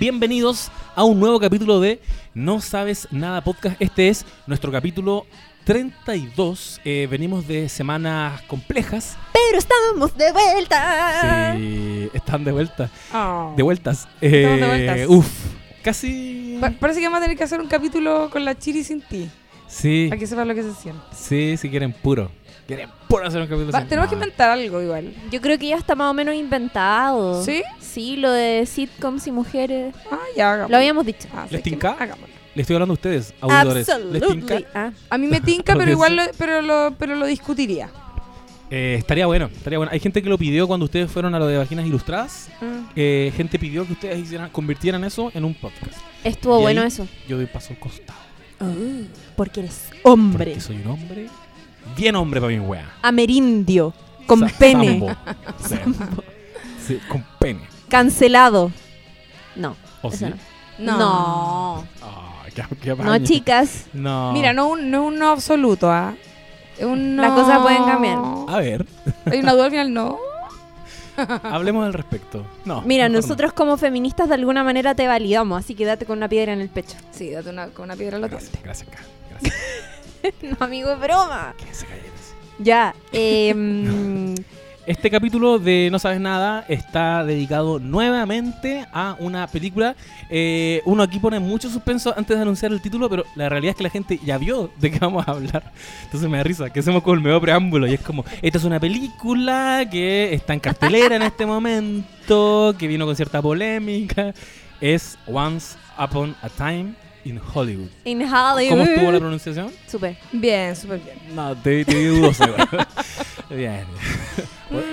Bienvenidos a un nuevo capítulo de No Sabes Nada Podcast. Este es nuestro capítulo 32. Eh, venimos de semanas complejas. Pero estamos de vuelta. Sí, están de vuelta. Oh. De vueltas. Estamos de Eh, vueltas. Uf, casi. Pa- parece que vamos a tener que hacer un capítulo con la Chiri sin ti. Sí, Para que sepas lo que se siente. sí, si quieren puro. Quieren puro hacer un capítulo. Va, así. tenemos que inventar algo igual. Yo creo que ya está más o menos inventado. ¿Sí? Sí, lo de sitcoms y mujeres. Ah, ya, hagámoslo. Lo habíamos dicho. Ah, ¿Les tinca? Hagámoslo. Le estoy hablando a ustedes, auditores. ¿Les tinca? Ah, A mí me tinca, pero igual lo, pero lo, pero lo discutiría. Eh, estaría bueno, estaría bueno. Hay gente que lo pidió cuando ustedes fueron a lo de Vaginas Ilustradas. Mm. Eh, gente pidió que ustedes hicieran, convirtieran eso en un podcast. Estuvo Y bueno ahí eso. Yo doy paso al costado. Porque eres hombre. Porque soy un hombre. Bien hombre para mi wea. Amerindio. Con Sa- pene. sambo. Sí. Sí, con pene. Cancelado. No. ¿O eso sí? no. No. Ay, qué, qué No, apaño. chicas. No. Mira, no un, no un no absoluto, ¿ah? Es un no- Las cosas pueden cambiar. A ver, Hay una duda al final, no. hablemos al respecto. No. Mira, mejor nosotros como feministas de alguna manera te validamos, así que date con una piedra en el pecho. Sí, date una, con una piedra en la Gracias, gracias, Ca. Gracias. no, amigo, es broma. Que se callen así. Ya. Eh, mm, Este capítulo de No Sabes Nada está dedicado nuevamente a una película. Eh, uno aquí pone mucho suspenso antes de anunciar el título, pero la realidad es que la gente ya vio de qué vamos a hablar. Entonces me da risa que hacemos con el medio preámbulo y es como, esta es una película que está en cartelera en este momento, que vino con cierta polémica. Es Once Upon a Time in Hollywood. in Hollywood. ¿Cómo estuvo la pronunciación? Súper. Bien, súper bien. No, te, te vi dudoso. igual. Bien.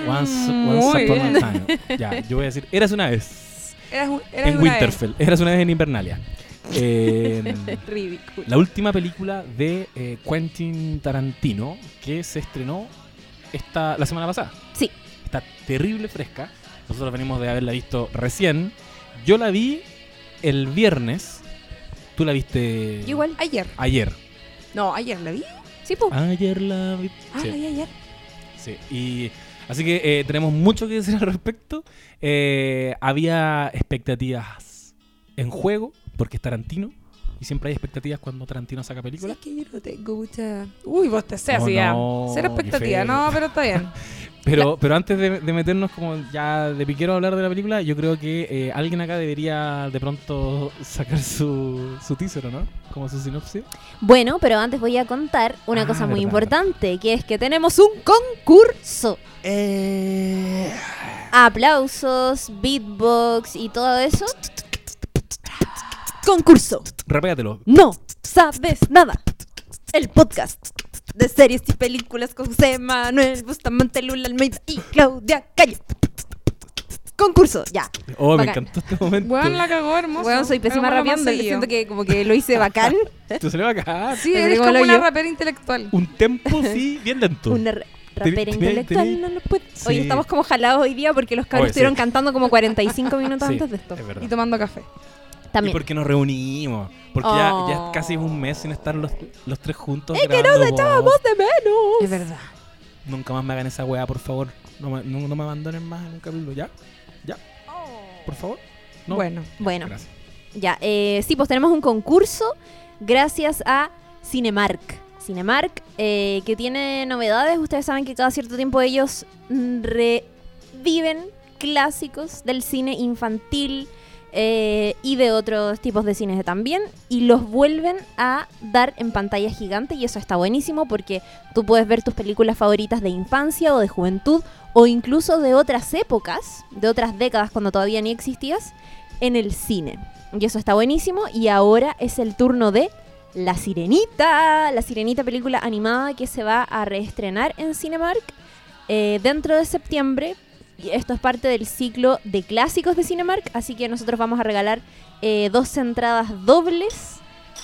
Once, once Muy upon bien. a time. Ya, yo voy a decir, eras una vez Eras un, eras en una Winterfell, eras una vez en Invernalia. Eh, Ridículo. la última película de eh, Quentin Tarantino que se estrenó esta, la semana pasada. Sí. Está terrible fresca. Nosotros venimos de haberla visto recién. Yo la vi el viernes. Tú la viste Yo igual. Ayer. ayer. No, ayer la vi. Sí, pues. Ayer la vi. Ah, Sí. la vi ayer. Sí, y así que eh, tenemos mucho que decir al respecto. Eh, había expectativas en juego, porque es Tarantino, y siempre hay expectativas cuando Tarantino saca Sí, películas. es que yo no tengo mucha... Uy, vos te sé Oh, así ya. no, Cero expectativa. No, pero está bien. Pero, pero antes de, de meternos como ya de piquero a hablar de la película, yo creo que eh, alguien acá debería de pronto sacar su, su teaser, ¿o ¿no? Como su sinopsis. Bueno, pero antes voy a contar una Ah, cosa muy verdad, importante, que es que tenemos un concurso. Aplausos, beatbox y todo eso. Concurso. Repégatelo. No sabes nada. El podcast de series y películas con José Manuel Bustamante, Lula Almeida y Claudia Calle. Concurso, ya. Oh, me Bacán. encantó este momento. Bueno, la cagó hermoso. Bueno, soy pésima más rapeando, seguido. siento que como que lo hice bacán. Te salió acá. Sí, Me eres digo como lo una yo. rapera intelectual. Un tempo, sí, bien lento. Una ra- rapera Tení- intelectual tení- no lo puede. Sí. Oye, estamos como jalados hoy día porque los cabros Oye, sí. estuvieron cantando como 45 minutos Sí, antes de esto. es verdad. Y tomando café. Y También. porque nos reunimos. Porque ya, Oh. ya casi es un mes sin estar los, los tres juntos. Es que nos echábamos de menos. Es verdad. Nunca más me hagan esa weá, por favor. No me, no, no me abandonen más en un capítulo. ¿Ya? ¿Ya? Por favor. No. Bueno. Bueno, Gracias. ya. eh, sí, pues tenemos un concurso gracias a Cinemark. Cinemark, eh, que tiene novedades. Ustedes saben que cada cierto tiempo ellos mm, reviven clásicos del cine infantil eh, y de otros tipos de cines también y los vuelven a dar en pantalla gigante y eso está buenísimo porque tú puedes ver tus películas favoritas de infancia o de juventud o incluso de otras épocas, de otras décadas cuando todavía ni existías, en el cine. Y eso está buenísimo y ahora es el turno de La Sirenita, la Sirenita película animada que se va a reestrenar en Cinemark eh, dentro de septiembre. Y esto es parte del ciclo de clásicos de Cinemark, así que nosotros vamos a regalar eh, dos entradas dobles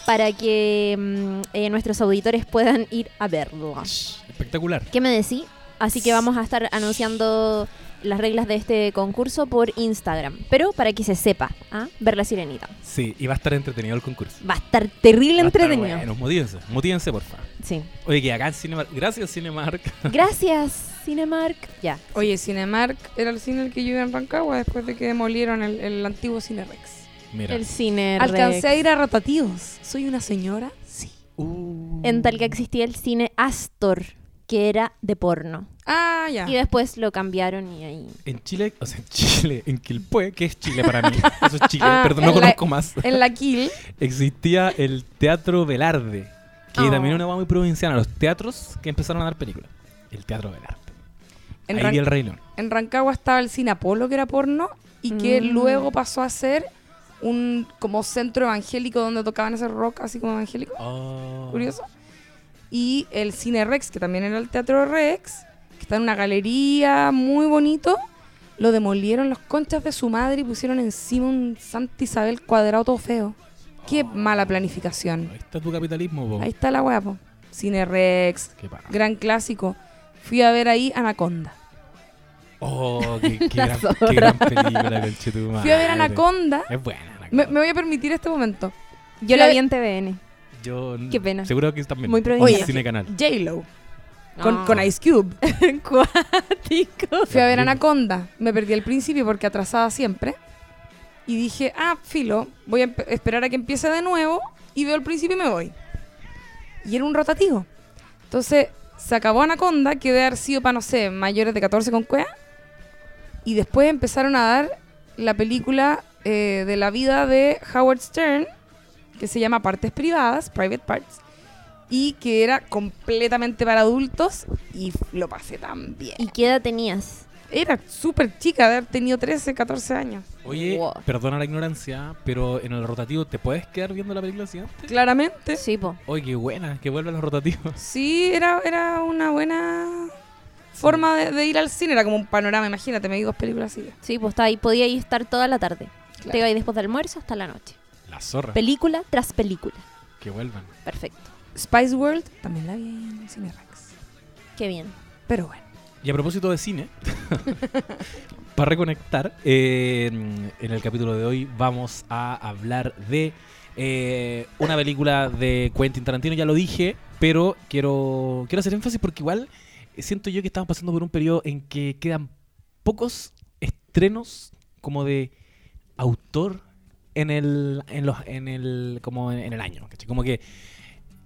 para que mm, eh, nuestros auditores puedan ir a verlo. Espectacular. ¿Qué me decís? Así que vamos a estar anunciando las reglas de este concurso por Instagram. Pero para que se sepa, ¿ah? ver la sirenita. Sí, y va a estar entretenido el concurso. Va a estar terrible Va a estar entretenido. Bueno, motívense, motívense, por favor. Sí. Oye, que acá en Cinemark, gracias Cinemark. Gracias, Cinemark. Ya. Oye, Cinemark era el cine el que yo iba en Rancagua después de que demolieron el, el antiguo Cinerex. Mira. El cine Alcancé a ir a rotativos. ¿Soy una señora? Sí. Uh. En Talca existía el cine Astor, que era de porno. Ah, ya. Y después lo cambiaron y ahí... En Chile, o sea, en Chile, en Quilpué, que es Chile para mí, eso es Chile, Ah, perdón, no la- conozco más, En la Kill. existía el Teatro Velarde, que Oh. también es una muy provinciana, los teatros que empezaron a dar películas. El Teatro Velarde. En, Ahí Ran- vi el Rey León. en Rancagua estaba el cine Apolo, que era porno, y que Mm. luego pasó a ser un como centro evangélico donde tocaban ese rock así como evangélico. Oh. Curioso. Y el cine Rex, que también era el teatro Rex, que está en una galería muy bonito. Lo demolieron los conchas de su madre y pusieron encima un Santa Isabel cuadrado todo feo. Qué mala planificación. Ahí está tu capitalismo, po. Ahí está la weá, po. Cine Rex, gran clásico. Fui a ver ahí Anaconda. Oh, qué, gran, qué gran película. Fui a ver Anaconda. Es buena, Anaconda. Me, me voy a permitir este momento. Yo la vi en TVN. Yo, Qué pena. Seguro que también. Muy en provinciana. Cine Canal. J-Lo. Con, Ah. con Ice Cube. Cuático. Fui a ver. Anaconda. Me perdí al principio porque atrasaba siempre. Y dije, ah, filo, voy a esperar a que empiece de nuevo y veo el principio y me voy. Y era un rotativo. Entonces, se acabó Anaconda, que debe haber sido para, no sé, mayores de 14 con cuea. Y después empezaron a dar la película eh, de la vida de Howard Stern, que se llama Partes Privadas, Private Parts, y que era completamente para adultos y lo pasé tan bien. ¿Y qué edad tenías? Era súper chica, de haber tenido 13, 14 años. Oye, Wow. perdona la ignorancia, pero en el rotativo, ¿te puedes quedar viendo la película siguiente? Claramente. Sí, po. Oye, qué buena, que vuelvan los rotativos. Sí, era, era una buena forma de, de ir al cine. Era como un panorama, imagínate, me vi dos películas así. Sí, pues ahí. Podía ir estar toda la tarde. Claro. Te iba ahí después del almuerzo hasta la noche. La zorra. Película tras película. que vuelvan. Perfecto. Spice World también la vi en Cine Rex. Qué bien. Pero bueno. Y a propósito de cine, para reconectar, eh, en el capítulo de hoy vamos a hablar de eh, una película de Quentin Tarantino, ya lo dije, pero quiero, quiero hacer énfasis porque igual siento yo que estamos pasando por un periodo en que quedan pocos estrenos como de autor en el, en los, en el, como en el año. ¿cachai? Como que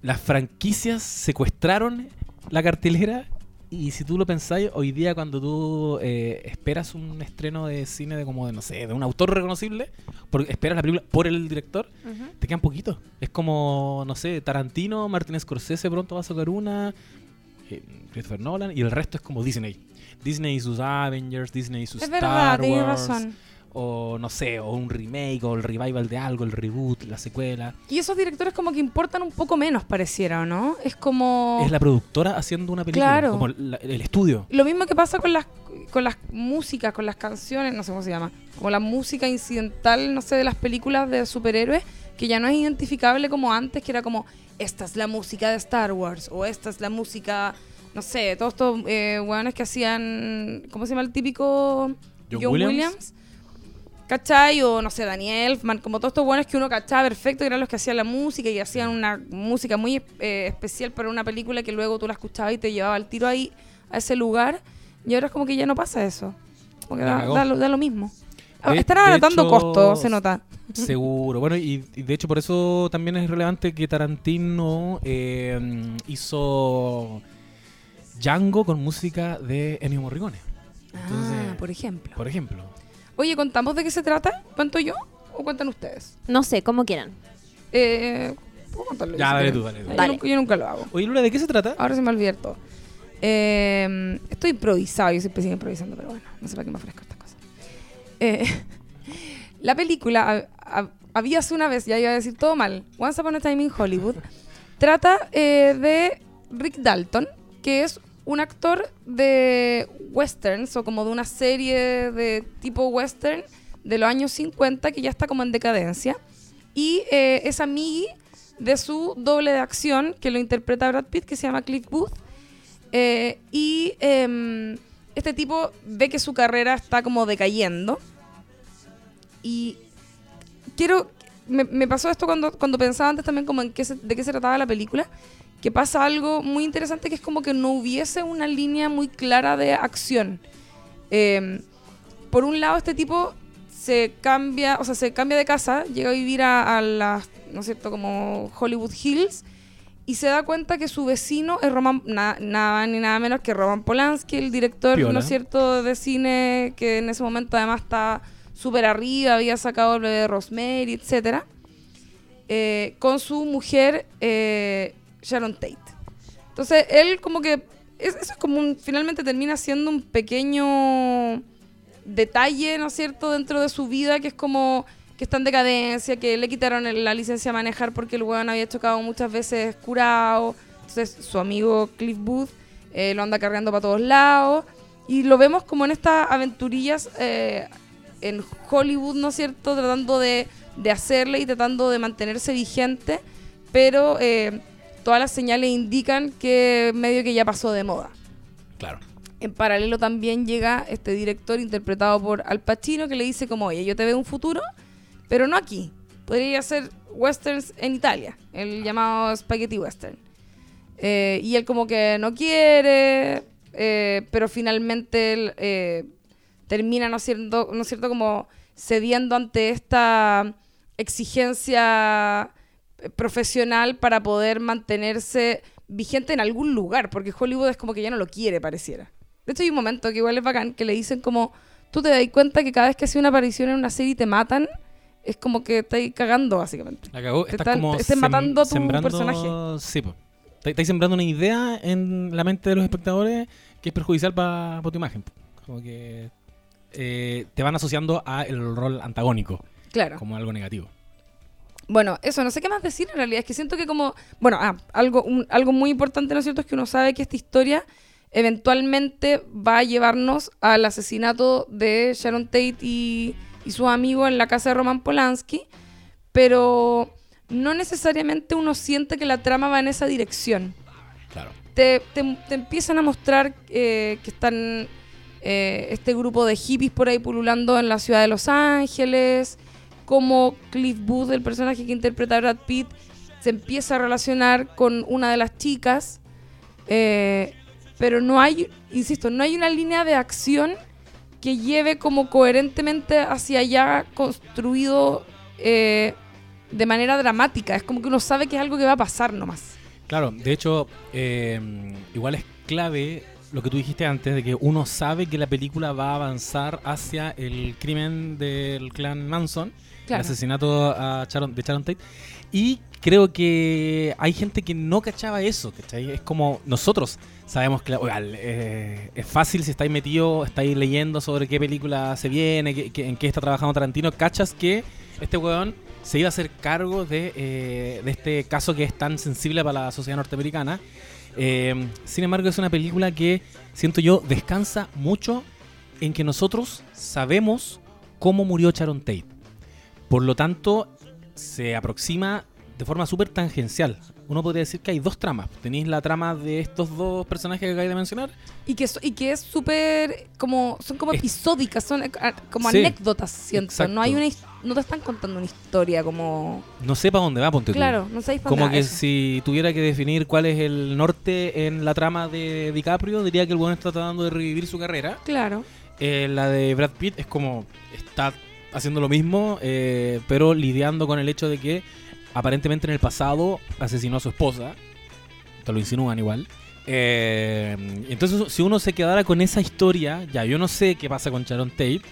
las franquicias secuestraron la cartelera y si tú lo pensáis, hoy día cuando tú eh, esperas un estreno de cine de como de, no sé, de un autor reconocible, porque esperas la película por el director, te quedan poquitos. Es como, no sé, Tarantino, Martin Scorsese pronto va a sacar una, Christopher Nolan, y el resto es como Disney. Disney y sus Avengers, Disney y sus es Star verdad, Wars, razón. o no sé, o un remake, o el revival de algo, el reboot, la secuela. Y esos directores como que importan un poco menos, pareciera, ¿o ¿no? Es como... Es la productora haciendo una película, Claro. como la- el estudio. Lo mismo que pasa con las con las músicas, con las canciones, no sé cómo se llama, como la música incidental, no sé, de las películas de superhéroes, que ya no es identificable como antes, que era como, esta es la música de Star Wars, o esta es la música, no sé, todos estos eh, hueones que hacían, ¿cómo se llama el típico John Williams. ¿Cachai? O no sé, Daniel Elfman, como todos estos buenos que uno cachaba perfecto, que eran los que hacían la música y hacían una música muy eh, especial para una película que luego tú la escuchabas y te llevaba al tiro ahí, a ese lugar. Y ahora es como que ya no pasa eso. Como que La da, cagó. da lo, da lo mismo. De- Están de abaratando hecho, costos, se nota. Seguro. Bueno, y, y de hecho por eso también es relevante que Tarantino eh, hizo Django con música de Ennio Morricone. Entonces, ah, por ejemplo. Por ejemplo. Oye, ¿contamos de qué se trata? ¿Cuento yo o cuentan ustedes? No sé, como quieran. Eh, ¿Puedo contarlo? Ya, dale tú, dale tú. Yo Dale. nunca- yo nunca lo hago. Oye, Lula, ¿de qué se trata? Ahora se me todo. Eh, estoy improvisado, yo siempre sigo improvisando, pero bueno, no sé para qué me ofrezco cosas. Eh, la película, ha- ha- había hace una vez, ya iba a decir todo mal, Once Upon a Time in Hollywood, trata eh, de Rick Dalton, que es un actor de westerns o como de una serie de tipo western de los años 50 que ya está como en decadencia. Y eh, es amigo de su doble de acción que lo interpreta Brad Pitt, que se llama Cliff Booth. Eh, y em, este tipo ve que su carrera está como decayendo. Y quiero. Me, me pasó esto cuando, cuando pensaba antes también como en qué se- de qué se trataba la película. Que pasa algo muy interesante que es como que no hubiese una línea muy clara de acción. Em, por un lado, este tipo se cambia, o sea, se cambia de casa, llega a vivir a, a las, ¿no es cierto?, como Hollywood Hills, y se da cuenta que su vecino es Roman, na- nada ni nada menos que Roman Polanski, el director, Piola. ¿no es cierto?, de cine, que en ese momento además está súper arriba, había sacado el bebé de Rosemary, etcétera, eh, con su mujer eh, Sharon Tate. Entonces, él como que, es- eso es como un, finalmente termina siendo un pequeño detalle, ¿no es cierto?, dentro de su vida, que es como que está en decadencia, que le quitaron el- la licencia a manejar porque el weón había chocado muchas veces curado. Entonces su amigo Cliff Booth eh, lo anda cargando para todos lados. Y lo vemos como en estas aventurillas eh, en Hollywood, ¿no es cierto?, tratando de, de hacerle y tratando de mantenerse vigente, pero eh, todas las señales indican que medio que ya pasó de moda. Claro. En paralelo también llega este director interpretado por Al Pacino que le dice como, oye, yo te veo un futuro, pero no aquí. Podría hacer westerns en Italia, el llamado spaghetti western. Eh, y él como que no quiere, eh, pero finalmente él eh, termina, ¿no es, cierto, ¿no es cierto?, como cediendo ante esta exigencia eh, profesional para poder mantenerse vigente en algún lugar, porque Hollywood es como que ya no lo quiere, pareciera. De hecho, hay un momento que igual es bacán, que le dicen como, tú te das cuenta que cada vez que hace una aparición en una serie te matan, es como que estáis cagando, básicamente. La cagó. Te Estás están- como sem- matando a tu sembrando- personaje. Sí, po. Está- Estáis sembrando una idea en la mente de los espectadores que es perjudicial para tu imagen. po. Como que eh, te van asociando a el rol antagónico Claro. como algo negativo. Bueno, eso, no sé qué más decir en realidad. Es que siento que como... Bueno, ah, algo, un- algo muy importante, ¿no es cierto? Es que uno sabe que esta historia eventualmente va a llevarnos al asesinato de Sharon Tate y, y su amigo en la casa de Roman Polanski, pero no necesariamente uno siente que la trama va en esa dirección. Claro. te, te- te empiezan a mostrar eh, que están eh, este grupo de hippies por ahí pululando en la ciudad de Los Ángeles, como Cliff Booth, el personaje que interpreta a Brad Pitt, se empieza a relacionar con una de las chicas, eh, pero no hay, insisto, no hay una línea de acción que lleve como coherentemente hacia allá construido eh, de manera dramática. Es como que uno sabe que es algo que va a pasar nomás. Claro, de hecho, eh, igual es clave lo que tú dijiste antes, de que uno sabe que la película va a avanzar hacia el crimen del clan Manson, Claro. el asesinato a Sharon- de Sharon Tate. Y creo que hay gente que no cachaba eso, ¿cachai? Es como nosotros sabemos que eh, es fácil si estáis metidos, estáis leyendo sobre qué película se viene, qué- en qué está trabajando Tarantino, cachas que este weón se iba a hacer cargo de, eh, este caso que es tan sensible para la sociedad norteamericana. Eh, sin embargo, es una película que siento yo descansa mucho en que nosotros sabemos cómo murió Sharon Tate. Por lo tanto, se aproxima de forma súper tangencial. Uno podría decir que hay dos tramas. Tenéis la trama de estos dos personajes que acabáis de mencionar. Y que, so- y que es súper como son como Es- episódicas, son eh, como Sí, anécdotas, siento. exacto. No hay una no te están contando una historia como No sé para dónde va, ponte tú. claro, no sabéis pa' Como dónde que eso. si tuviera que definir cuál es el norte en la trama de DiCaprio, diría que el bueno está tratando de revivir su carrera. Claro. Eh, la de Brad Pitt es como está haciendo lo mismo, eh, pero lidiando con el hecho de que aparentemente en el pasado asesinó a su esposa. Te lo insinúan igual. Eh, entonces, si uno se quedara con esa historia, ya yo no sé qué pasa con Sharon Tate.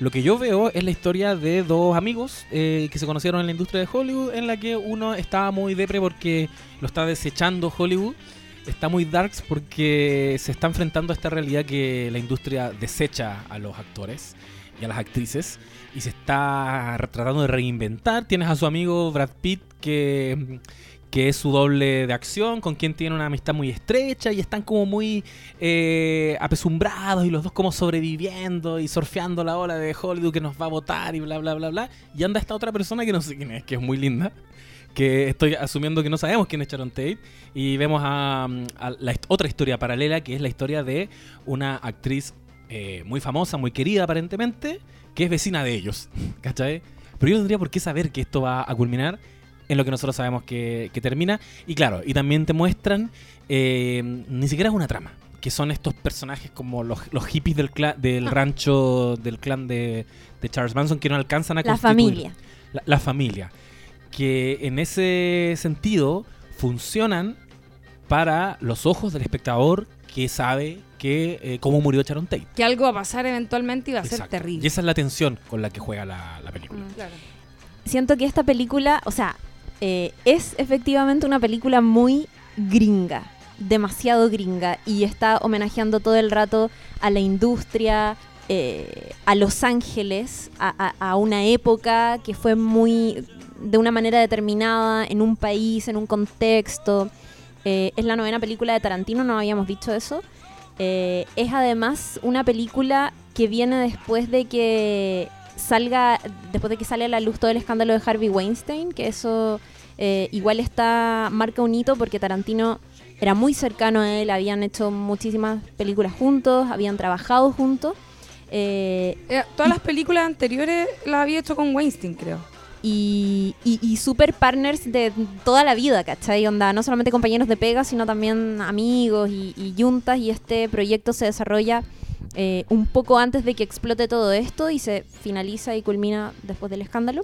Lo que yo veo es la historia de dos amigos eh, que se conocieron en la industria de Hollywood, en la que uno estaba muy depre porque lo está desechando Hollywood, está muy darks porque se está enfrentando a esta realidad que la industria desecha a los actores y a las actrices y se está tratando de reinventar. Tienes a su amigo Brad Pitt que, que es su doble de acción, con quien tiene una amistad muy estrecha y están como muy eh, apesumbrados y los dos como sobreviviendo y surfeando la ola de Hollywood que nos va a votar y bla bla bla bla. Y anda esta otra persona que no sé quién es, que es muy linda. Que estoy asumiendo que no sabemos quién es Sharon Tate. Y vemos a, la otra historia paralela, que es la historia de una actriz eh, muy famosa, muy querida aparentemente, que es vecina de ellos. ¿Cachai? Pero yo no tendría por qué saber que esto va a culminar en lo que nosotros sabemos que, que termina. Y claro, y también te muestran, eh, ni siquiera es una trama, que son estos personajes como los, los hippies del, del Ah. rancho, del clan de, de Charles Manson, que no alcanzan a La familia. La, la familia. Que en ese sentido funcionan para los ojos del espectador que sabe que eh, cómo murió Sharon Tate. Que algo va a pasar eventualmente y va a ser terrible. Y esa es la tensión con la que juega la, la película. Mm. Claro. Siento que esta película, o sea, eh, es efectivamente una película muy gringa, demasiado gringa, y está homenajeando todo el rato a la industria, eh, a Los Ángeles, a, a- a una época que fue muy de una manera determinada, en un país, en un contexto. Eh, es la novena película de Tarantino, no habíamos dicho eso. Eh, es además una película que viene después de que salga, después de que sale a la luz todo el escándalo de Harvey Weinstein, que eso eh, igual está, marca un hito porque Tarantino era muy cercano a él, habían hecho muchísimas películas juntos, habían trabajado juntos. eh, Eh, todas las películas anteriores las había hecho con Weinstein, creo. Y, y, y super partners de toda la vida, ¿cachai? Onda, no solamente compañeros de pega, sino también amigos y, y juntas. Y este proyecto se desarrolla eh, un poco antes de que explote todo esto y se finaliza y culmina después del escándalo.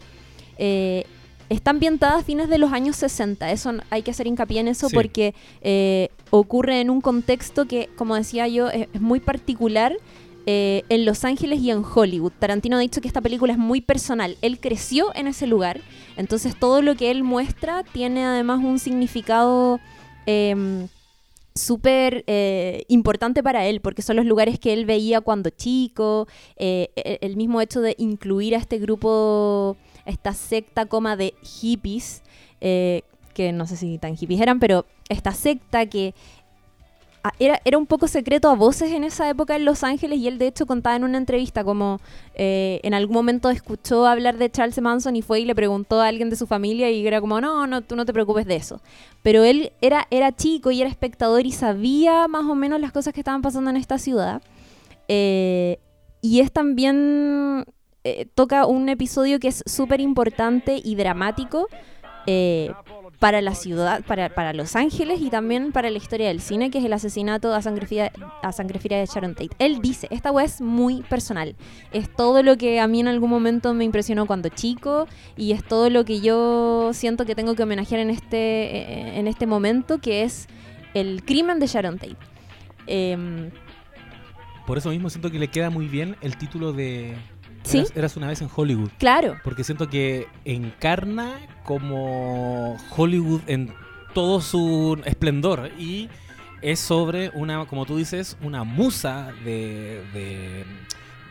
Eh, está ambientada a fines de los años 60, eso hay que hacer hincapié en eso Sí. porque eh, ocurre en un contexto que, como decía yo, es, es muy particular eh, en Los Ángeles y en Hollywood. Tarantino ha dicho que esta película es muy personal. Él creció en ese lugar, entonces todo lo que él muestra tiene además un significado em, súper eh, importante para él, porque son los lugares que él veía cuando chico, eh, e- el mismo hecho de incluir a este grupo, esta secta coma de hippies, eh, que no sé si tan hippies eran, pero esta secta que era, era un poco secreto a voces en esa época en Los Ángeles y él de hecho contaba en una entrevista como eh, en algún momento escuchó hablar de Charles Manson y fue y le preguntó a alguien de su familia y era como, no, no, tú no te preocupes de eso. Pero él era, era chico y era espectador y sabía más o menos las cosas que estaban pasando en esta ciudad. Eh, y es también, eh, toca un episodio que es súper importante y dramático eh, para la ciudad, para, Los Ángeles y también para la historia del cine, que es el asesinato a sangre fría, de Sharon Tate. Él dice, esta weá es muy personal. Es todo lo que a mí en algún momento me impresionó cuando chico y es todo lo que yo siento que tengo que homenajear en este, en este momento, que es el crimen de Sharon Tate. Em, Por eso mismo siento que le queda muy bien el título de ¿Sí? Eras, Eras una vez en Hollywood. claro, Porque siento que encarna como Hollywood en todo su esplendor y es sobre una, como tú dices, una musa de, de,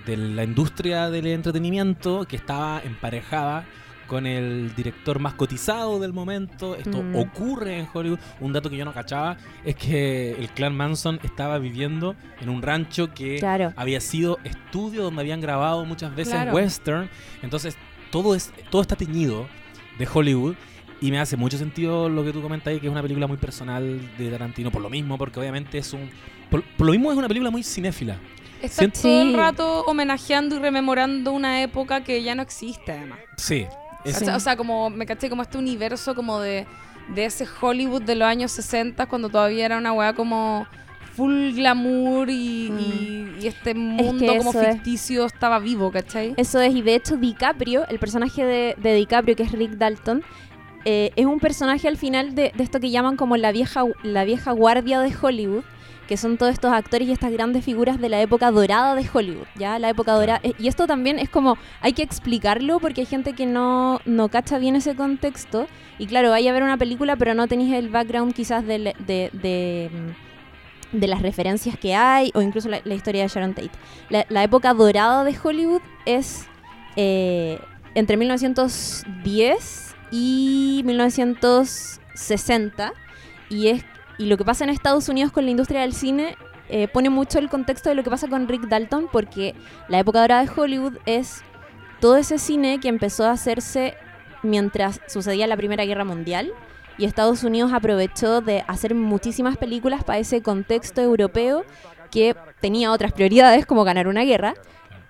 de la industria del entretenimiento que estaba emparejada con el director más cotizado del momento. Esto Mm. ocurre en Hollywood. Un dato que yo no cachaba es que el clan Manson estaba viviendo en un rancho que claro. había sido estudio donde habían grabado muchas veces Claro. western. Entonces, todo es todo está teñido de Hollywood y me hace mucho sentido lo que tú comentas ahí, que es una película muy personal de Tarantino por lo mismo, porque obviamente es un por, por lo mismo es una película muy cinéfila. Está todo el rato homenajeando y rememorando una época que ya no existe, además. Sí. O, sea, como me caché como este universo como de, de ese Hollywood de los años 60 cuando todavía era una weá como full glamour y, y- y este mundo como es. ficticio estaba vivo, ¿cachai? Eso es, y de hecho DiCaprio, el personaje de, de DiCaprio, que es Rick Dalton, eh, es un personaje al final de, de esto que llaman como la vieja, la vieja guardia de Hollywood, que son todos estos actores y estas grandes figuras de la época dorada de Hollywood, ¿ya? La época dorada. eh, Y esto también es como, hay que explicarlo porque hay gente que no, no cacha bien ese contexto. Y claro, vaya a ver una película, pero no tenéis el background quizás de, de, de, mm, de las referencias que hay o incluso la, la historia de Sharon Tate. La, la época dorada de Hollywood es eh, entre 1910 y 1960 y es y lo que pasa en Estados Unidos con la industria del cine eh, pone mucho el contexto de lo que pasa con Rick Dalton porque la época dorada de Hollywood es todo ese cine que empezó a hacerse mientras sucedía la Primera Guerra Mundial y Estados Unidos aprovechó de hacer muchísimas películas para ese contexto europeo que tenía otras prioridades como ganar una guerra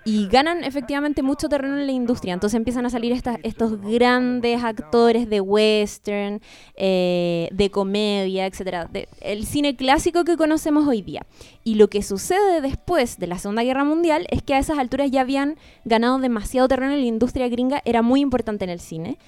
y ganan efectivamente mucho terreno en la industria. Entonces empiezan a salir estos grandes actores de western, eh, de comedia, de- el cine clásico que conocemos hoy día. Y lo que sucede después de la Segunda Guerra Mundial es que a esas alturas ya habían ganado demasiado terreno en la industria gringa, era muy importante en el cine.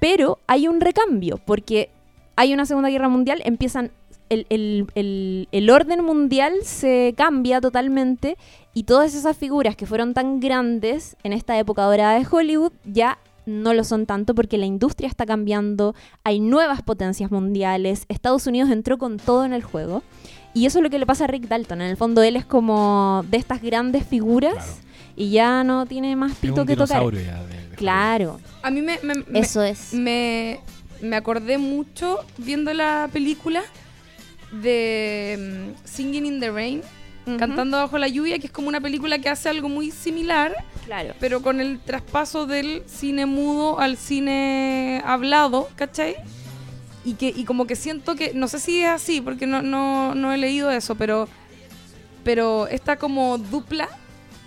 Pero hay un recambio, porque hay una Segunda Guerra Mundial, empiezan. El, el- el- el orden mundial se cambia totalmente y todas esas figuras que fueron tan grandes en esta época dorada de Hollywood ya no lo son tanto porque la industria está cambiando, hay nuevas potencias mundiales, Estados Unidos entró con todo en el juego y eso es lo que le pasa a Rick Dalton. En el fondo él es como de estas grandes figuras Claro. y ya no tiene más Es pito un que tocar. dinosaurio ya de- de Claro, A mí me, me- me- eso es. me, me acordé mucho viendo la película de mm, Singing in the Rain. Cantando bajo la lluvia, que es como una película que hace algo muy similar, Claro. pero con el traspaso del cine mudo al cine hablado, ¿cachai? Y que y como que siento que, no sé si es así, porque no, no, no he leído eso, pero, pero esta como dupla,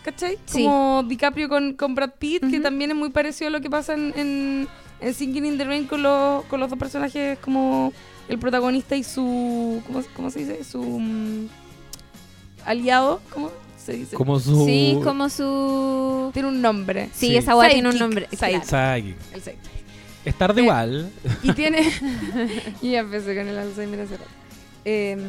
¿cachai? Sí. Como DiCaprio con, con Brad Pitt, que también es muy parecido a lo que pasa en, en, en Singing in the Rain con los, con los dos personajes como el protagonista y su, ¿cómo, cómo se dice? Su mm, aliado, ¿cómo se dice? Como su. Sí, como su... Tiene un nombre. Sí, Sí. esa weá tiene un nombre. sidekick. claro. El sidekick. Es tarde Eh, igual. Y tiene. y ya empecé con el Alzheimer hace rato. Em,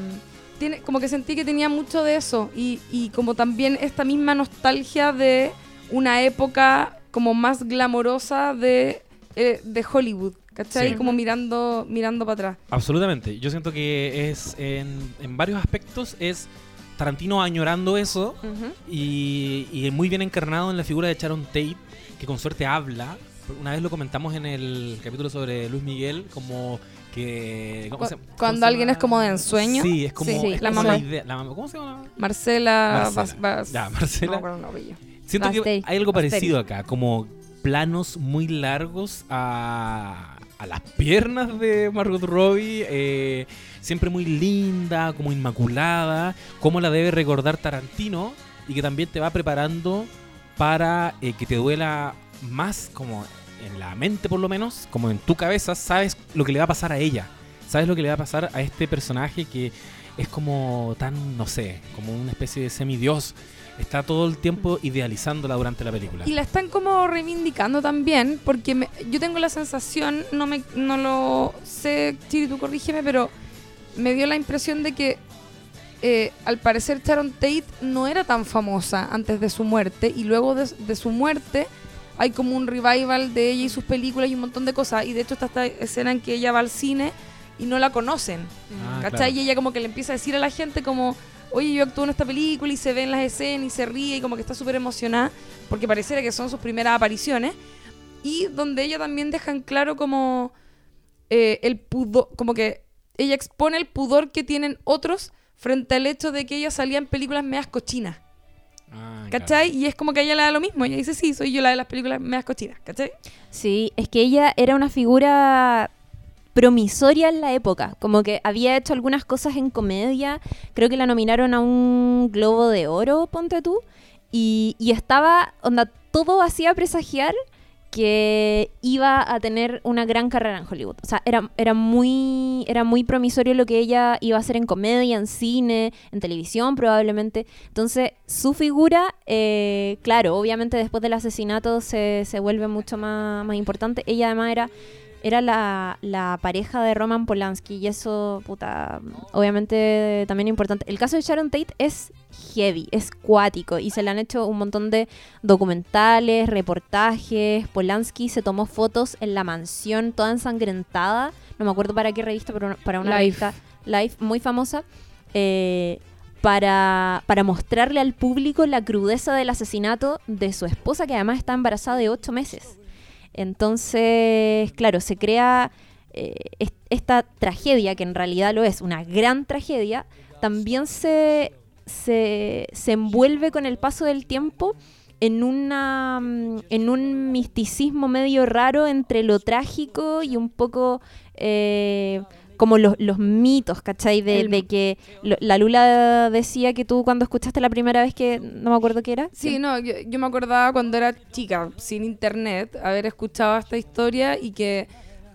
tiene, como que sentí que tenía mucho de eso. Y, y como también esta misma nostalgia de una época como más glamorosa de, eh, de Hollywood. ¿Cachai? Sí. Como mirando, mirando para atrás. Absolutamente. Yo siento que es en, en varios aspectos es Tarantino añorando eso y, y muy bien encarnado en la figura de Sharon Tate, que con suerte habla. Una vez lo comentamos en el capítulo sobre Luis Miguel, como que... ¿cómo Cu- se- cómo cuando se alguien llama? es como de ensueño. Sí, es como, Sí, es la como mamá. idea. la mamá- ¿Cómo se llama? Marcela, Marcela. Bas- Ya, Marcela. Siento que hay algo parecido acá, como planos muy largos a, a las piernas de Margot Robbie, eh, siempre muy linda, como inmaculada, como la debe recordar Tarantino y que también te va preparando para eh, que te duela más como en la mente por lo menos, como en tu cabeza, sabes lo que le va a pasar a ella, sabes lo que le va a pasar a este personaje que es como tan, no sé, como una especie de semidios. Está todo el tiempo idealizándola durante la película. Y la están como reivindicando también, porque me- yo tengo la sensación, no me no lo sé, Chiri, tú corrígeme, pero me dio la impresión de que eh, al parecer Sharon Tate no era tan famosa antes de su muerte, y luego de, de su muerte hay como un revival de ella y sus películas y un montón de cosas, y de hecho está esta escena en que ella va al cine y no la conocen. Ah, ¿Cachai? claro. Y ella como que le empieza a decir a la gente como, oye, yo actúo en esta película y se ve en las escenas y se ríe y como que está súper emocionada porque pareciera que son sus primeras apariciones. Y donde ella también deja en claro como eh, el pudor, como que ella expone el pudor que tienen otros frente al hecho de que ella salía en películas medias cochinas. Ah, ¿Cachai? Y es como que ella le da lo mismo. Ella dice, sí, soy yo la de las películas medias cochinas. ¿Cachai? Sí, es que ella era una figura promisoria en la época, como que había hecho algunas cosas en comedia, creo que la nominaron a un Globo de Oro, ponte tú, y, estaba, onda, todo hacía presagiar que iba a tener una gran carrera en Hollywood. O sea, era, era, muy, era muy promisorio lo que ella iba a hacer en comedia, en cine, en televisión probablemente. Entonces, su figura, eh, claro, obviamente después del asesinato se, se vuelve mucho más, más importante. Ella además era, era la, la pareja de Roman Polanski y eso, puta, obviamente también importante. El caso de Sharon Tate es heavy, es cuático y se le han hecho un montón de documentales, reportajes. Polanski se tomó fotos en la mansión toda ensangrentada, no me acuerdo para qué revista, pero para una Life. revista Life muy famosa. eh, para, para mostrarle al público la crudeza del asesinato de su esposa, que además está embarazada de ocho meses. Entonces, claro, se crea eh, est- esta tragedia, que en realidad lo es, una gran tragedia, también se, se, se envuelve con el paso del tiempo en, una, mm, en un misticismo medio raro entre lo trágico y un poco eh, como los, los mitos, ¿cachai? De, de que lo- la Lula decía que tú cuando escuchaste la primera vez que no me acuerdo qué era. Sí, no, yo, yo me acordaba cuando era chica, sin internet, haber escuchado esta historia y que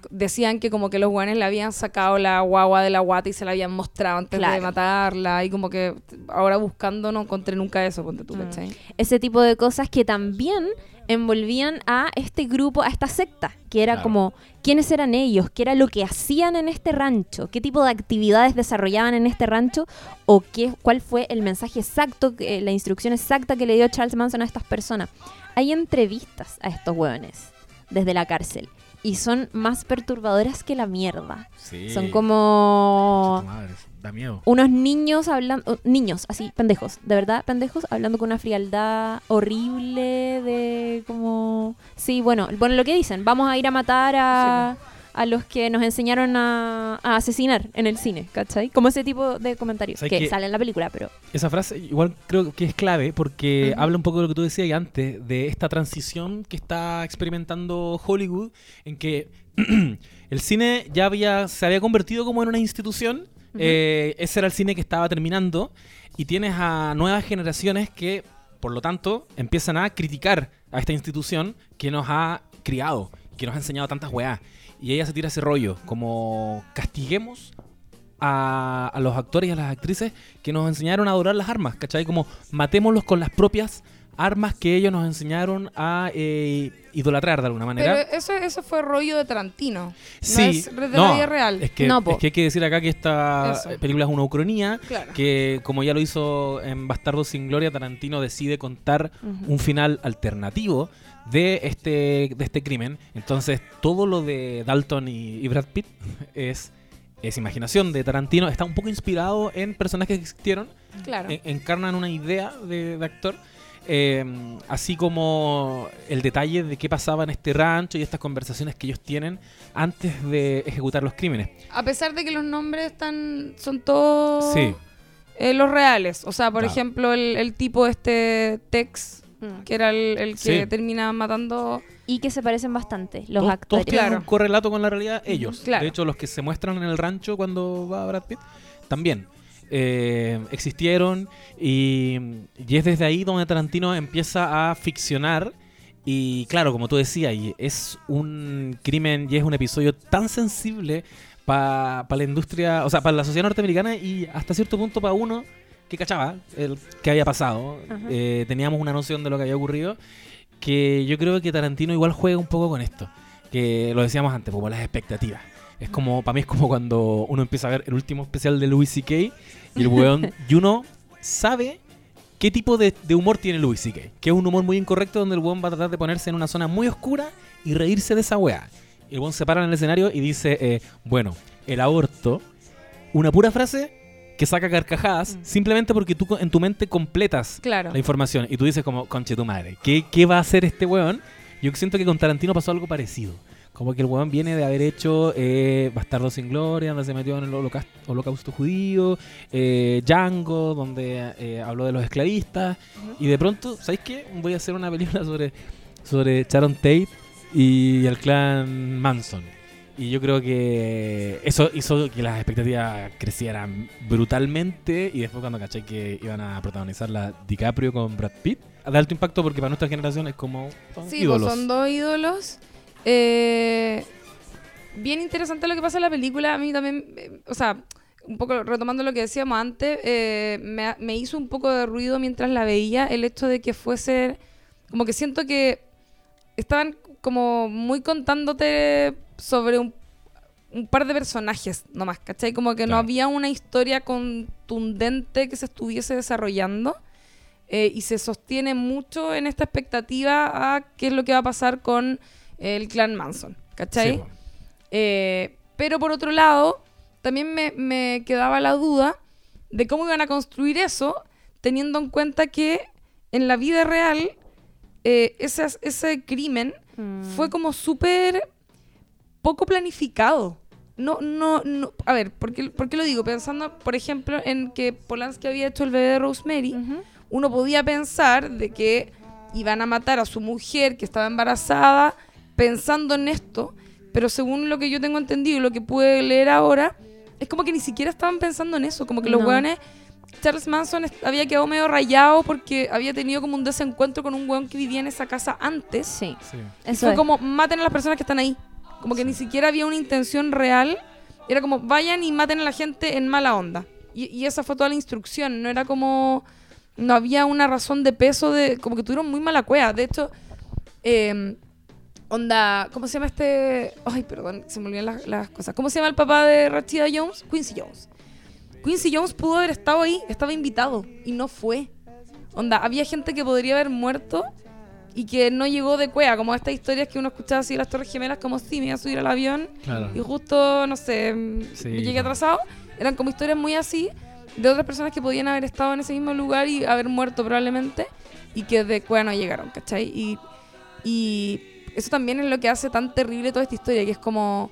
decían que como que los guanes le habían sacado la guagua de la guata y se la habían mostrado antes de matarla y como que ahora buscando no encontré nunca eso, ponte tú, Mm. ¿cachai? ese tipo de cosas que también envolvían a este grupo, a esta secta, que era Claro. como quiénes eran ellos, qué era lo que hacían en este rancho, qué tipo de actividades desarrollaban en este rancho o qué, cuál fue el mensaje exacto, que- la instrucción exacta que le dio Charles Manson a estas personas. Hay entrevistas a estos hueones desde la cárcel y son más perturbadoras que la mierda. Sí. Son como madre, da miedo. unos niños hablando, niños, así, pendejos, de verdad, pendejos, hablando con una frialdad horrible de como... Sí, bueno, bueno, lo que dicen, vamos a ir a matar a, a los que nos enseñaron a, a asesinar en el cine, ¿cachai? Como ese tipo de comentarios ¿Sabes que qué? sale en la película, pero... Esa frase igual creo que es clave porque habla un poco de lo que tú decías antes, de esta transición que está experimentando Hollywood, en que el cine ya había, se había convertido como en una institución, eh, ese era el cine que estaba terminando, y tienes a nuevas generaciones que, por lo tanto, empiezan a criticar a esta institución que nos ha criado, que nos ha enseñado tantas weás. Y ella se tira ese rollo, como castiguemos a, los actores y a las actrices que nos enseñaron a adorar las armas, ¿cachai? Como matémoslos con las propias armas que ellos nos enseñaron a eh, idolatrar de alguna manera. Pero eso, eso fue rollo de Tarantino. sí, no es de la vida real. Es que, No, po. es que hay que decir acá que esta Eso. película es una ucronía, Claro. que como ya lo hizo en Bastardo sin Gloria, Tarantino decide contar un final alternativo de este, de este crimen. Entonces, todo lo de Dalton y, y Brad Pitt es, es imaginación de Tarantino. Está un poco inspirado en personajes que existieron. Claro. en- encarnan una idea de, de actor. Eh, así como el detalle de qué pasaba en este rancho y estas conversaciones que ellos tienen antes de ejecutar los crímenes. A pesar de que los nombres están son todos Sí. eh, los reales. O sea, por Claro. ejemplo, el, el tipo este Tex, Mm. que era el, el que Sí. termina matando... Y que se parecen bastante, los Todos- actores. Todos tienen Claro. un correlato con la realidad, ellos. claro. De hecho, los que se muestran en el rancho cuando va Brad Pitt, también. Eh, existieron y, y es desde ahí donde Tarantino empieza a ficcionar y claro, como tú decías, y es un crimen y es un episodio tan sensible para la industria, o sea, para la sociedad norteamericana y hasta cierto punto para uno que cachaba el que había pasado. Eh, teníamos una noción de lo que había ocurrido que yo creo que Tarantino igual juega un poco con esto, que lo decíamos antes, como las expectativas. Es como, para mí es como cuando uno empieza a ver el último especial de Louis C.K. y el weón, y uno sabe qué tipo de, de humor tiene Louis C.K. Que es un humor muy incorrecto donde el weón va a tratar de ponerse en una zona muy oscura y reírse de esa weá. El weón se para en el escenario y dice, eh, bueno, el aborto, una pura frase que saca carcajadas Mm. simplemente porque tú en tu mente completas Claro. la información y tú dices como, conche tu madre, ¿qué, qué va a hacer este weón? Yo siento que con Tarantino pasó algo parecido. Como que el weón viene de haber hecho eh, Bastardo sin Gloria, donde se metió en el holocausto, holocausto judío, eh, Django, donde eh, habló de los esclavistas, y de pronto, ¿sabéis qué? Voy a hacer una película sobre, sobre Sharon Tate y el clan Manson. Y yo creo que eso hizo que las expectativas crecieran brutalmente. Y después, cuando caché que iban a protagonizar la DiCaprio con Brad Pitt, de alto impacto porque para nuestra generación es como son Sí, pues son dos ídolos. Eh, bien interesante lo que pasa en la película. A mí también, eh, o sea, un poco retomando lo que decíamos antes, eh, me, me hizo un poco de ruido mientras la veía el hecho de que fuese, como que siento que estaban como muy contándote sobre un, un par de personajes nomás, ¿cachai? Como que no había una historia contundente que se estuviese desarrollando. eh, y se sostiene mucho en esta expectativa a qué es lo que va a pasar con el clan Manson, ¿cachai? Sí. Eh, pero por otro lado, también me, me quedaba la duda de cómo iban a construir eso, teniendo en cuenta que en la vida real eh, esas- ese crimen Mm. fue como súper poco planificado. No, no, no. A ver, ¿por qué, por qué lo digo? Pensando, por ejemplo, en que Polanski había hecho el bebé de Rosemary uno podía pensar de que iban a matar a su mujer que estaba embarazada pensando en esto, pero según lo que yo tengo entendido y lo que pude leer ahora, es como que ni siquiera estaban pensando en eso, como que los No. weones, Charles Manson había quedado medio rayado porque había tenido como un desencuentro con un weón que vivía en esa casa antes. Sí, Sí. Y eso fue es. como, maten a las personas que están ahí. Como que ni siquiera había una intención real. Era como, vayan y maten a la gente en mala onda. Y, y esa fue toda la instrucción. No era como, no había una razón de peso de, como que tuvieron muy mala cueva. De hecho, eh, onda, ¿cómo se llama este? Ay, perdón, se me olvidan las, las cosas. ¿Cómo se llama el papá de Rachida Jones? Quincy Jones. Quincy Jones pudo haber estado ahí, estaba invitado y no fue. Onda, había gente que podría haber muerto y que no llegó de cuea, como estas historias que uno escuchaba así de las Torres Gemelas, como sí, me iba a subir al avión Claro. y justo, no sé, mm, Sí. llegué atrasado. Eran como historias muy así de otras personas que podían haber estado en ese mismo lugar y haber muerto probablemente y que de cuea no llegaron, ¿cachai? Y, y eso también es lo que hace tan terrible toda esta historia, que es como...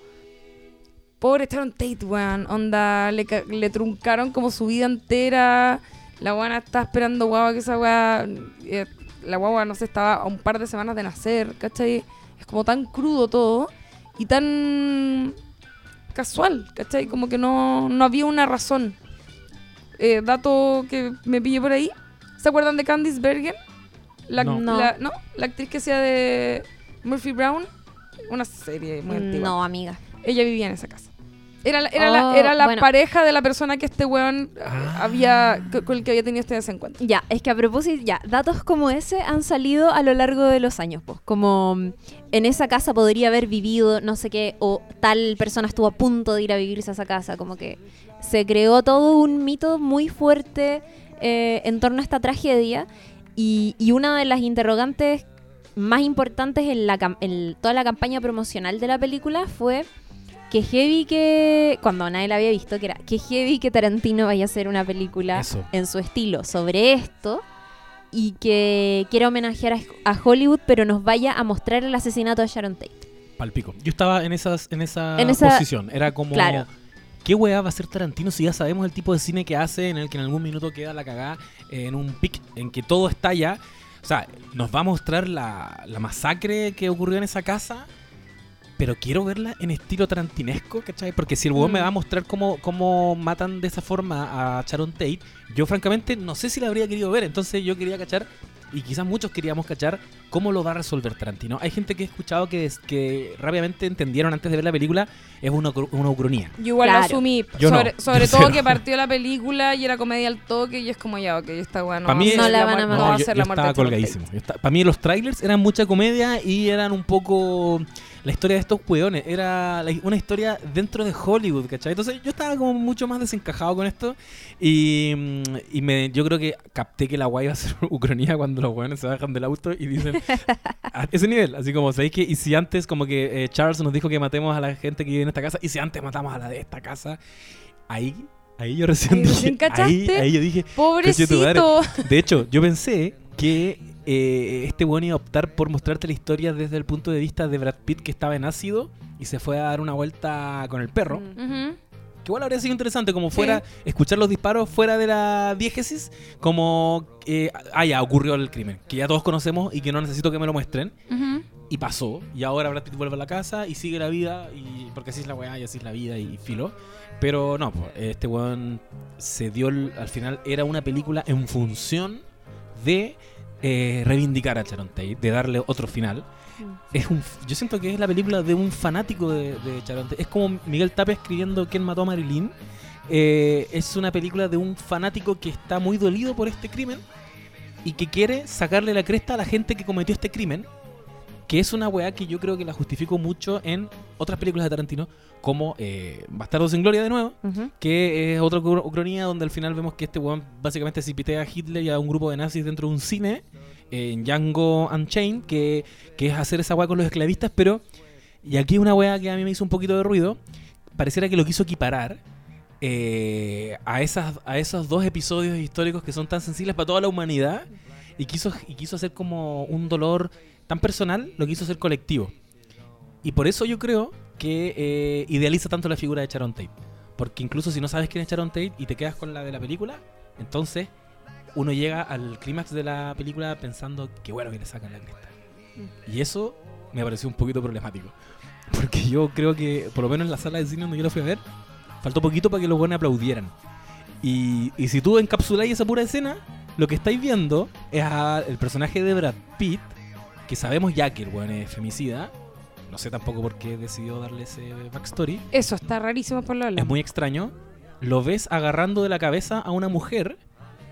Pobre Sharon Tate, weón. Onda, le, ca- le truncaron como su vida entera. La guana está esperando guagua que esa guagua... eh, la guagua, no sé, estaba a un par de semanas de nacer, ¿cachai? Es como tan crudo todo y tan casual, ¿cachai? Como que no, no había una razón. Eh, dato que me pillé por ahí. ¿Se acuerdan de Candice Bergen? La, No. la- ¿no? La actriz que hacía de Murphy Brown. Una serie muy antigua. No, amiga. Ella vivía en esa casa. Era la, era Oh, la, era la bueno. pareja de la persona que este weón Ah. había, co- con el que había tenido este desencuentro. Ya, es que a propósito, ya, datos como ese han salido a lo largo de los años, pues. Como mm, en esa casa podría haber vivido no sé qué, o tal persona estuvo a punto de ir a vivirse a esa casa. Como que se creó todo un mito muy fuerte eh, en torno a esta tragedia. Y, y una de las interrogantes más importantes en, la, cam- en toda la campaña promocional de la película fue que heavy que, cuando nadie la había visto, que era que heavy que Tarantino vaya a hacer una película Eso. en su estilo sobre esto y que quiera homenajear a, a Hollywood, pero nos vaya a mostrar el asesinato de Sharon Tate. Palpico. Yo estaba en esas en esa, En esa- posición. Era como Claro. ¿Qué weá va a hacer Tarantino si ya sabemos el tipo de cine que hace en el que en algún minuto queda la cagada eh, en un pic en que todo estalla? O sea, nos va a mostrar la, la masacre que ocurrió en esa casa, pero quiero verla en estilo tarantinesco, ¿cachai? Porque si el weón Mm. me va a mostrar cómo, cómo matan de esa forma a Sharon Tate, yo francamente no sé si la habría querido ver. Entonces yo quería cachar, y quizás muchos queríamos cachar, cómo lo va a resolver Tarantino. Hay gente que he escuchado que, es- que rápidamente entendieron antes de ver la película, es una, una ucronía. Yo igual lo Claro. asumí, Yo no, sobre, yo todo cero. que partió la película y era comedia al toque y es como ya, ok, esta weá no Pa' va mí- No la van a no va yo la muerte estaba colgadísimo. Para mí los trailers eran mucha comedia y eran un poco la historia de estos hueones. Era la- una historia dentro de Hollywood, ¿cachai? Entonces yo estaba como mucho más desencajado con esto y, mm, y me, yo creo que capté que la guay iba a ser ucronía cuando los hueones se bajan del auto y dicen a ese nivel. Así como, ¿sabéis que? Y si antes como que eh, Charles nos dijo que matemos a la gente que vive en esta casa y si antes matamos a la de esta casa, ahí... Ahí yo recién Ahí dije, ahí, ahí yo dije, Pobrecito. de hecho, yo pensé que eh, este weón iba a optar por mostrarte la historia desde el punto de vista de Brad Pitt que estaba en ácido y se fue a dar una vuelta con el perro. Mm. Que igual habría sido interesante, como fuera escuchar los disparos fuera de la diégesis, como, eh, ah, ya, ocurrió el crimen, que ya todos conocemos y que no necesito que me lo muestren. Y pasó, y ahora Brad Pitt vuelve a la casa y sigue la vida, y porque así es la weá y así es la vida y filo. Pero no, po, este weón se dio, el- al final era una película en función de eh, reivindicar a Sharon Tate, de darle otro final. Es un, yo siento que es la película de un fanático de, de. Es como Miguel Tapia escribiendo ¿Quién mató a Marilyn? Eh, es una película de un fanático que está muy dolido por este crimen y que quiere sacarle la cresta a la gente que cometió este crimen. Que es una weá que yo creo que la justifico mucho en otras películas de Tarantino, como eh, Bastardos sin Gloria de nuevo, que es otra ucronía donde al final vemos que este weón básicamente se pitea a Hitler y a un grupo de nazis dentro de un cine, en Django Unchained, que, que es hacer esa weá con los esclavistas, pero, y aquí una weá que a mí me hizo un poquito de ruido, pareciera que lo quiso equiparar eh, a, esas, a esos dos episodios históricos que son tan sensibles para toda la humanidad, y quiso, y quiso hacer como un dolor tan personal, lo quiso hacer colectivo. Y por eso yo creo que eh, idealiza tanto la figura de Sharon Tate. Porque incluso si no sabes quién es Sharon Tate y te quedas con la de la película, entonces uno llega al clímax de la película pensando que bueno que le sacan la cresta. Y eso me pareció un poquito problemático. Porque yo creo que, por lo menos en la sala de cine donde yo la fui a ver, Faltó poquito para que los buenos aplaudieran. Y, y si tú encapsuláis esa pura escena, lo que estáis viendo es al personaje de Brad Pitt, que sabemos ya que el weón es femicida. No sé tampoco por qué decidió darle ese backstory. Eso está rarísimo por lo Es muy extraño. Lo ves agarrando de la cabeza a una mujer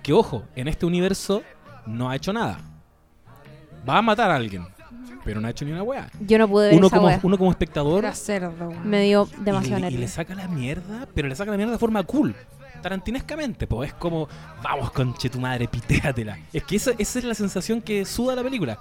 que, ojo, en este universo no ha hecho nada. Va a matar a alguien, pero no ha hecho ni una weá. Yo no pude ver Uno esa como, wea. uno como espectador Era cerdo, weón. Me dio y demasiado le, y le saca la mierda, pero le saca la mierda de forma cool. Tarantinescamente, pues es como, vamos, conche tu madre, pitéatela. Es que esa, esa es la sensación que suda la película.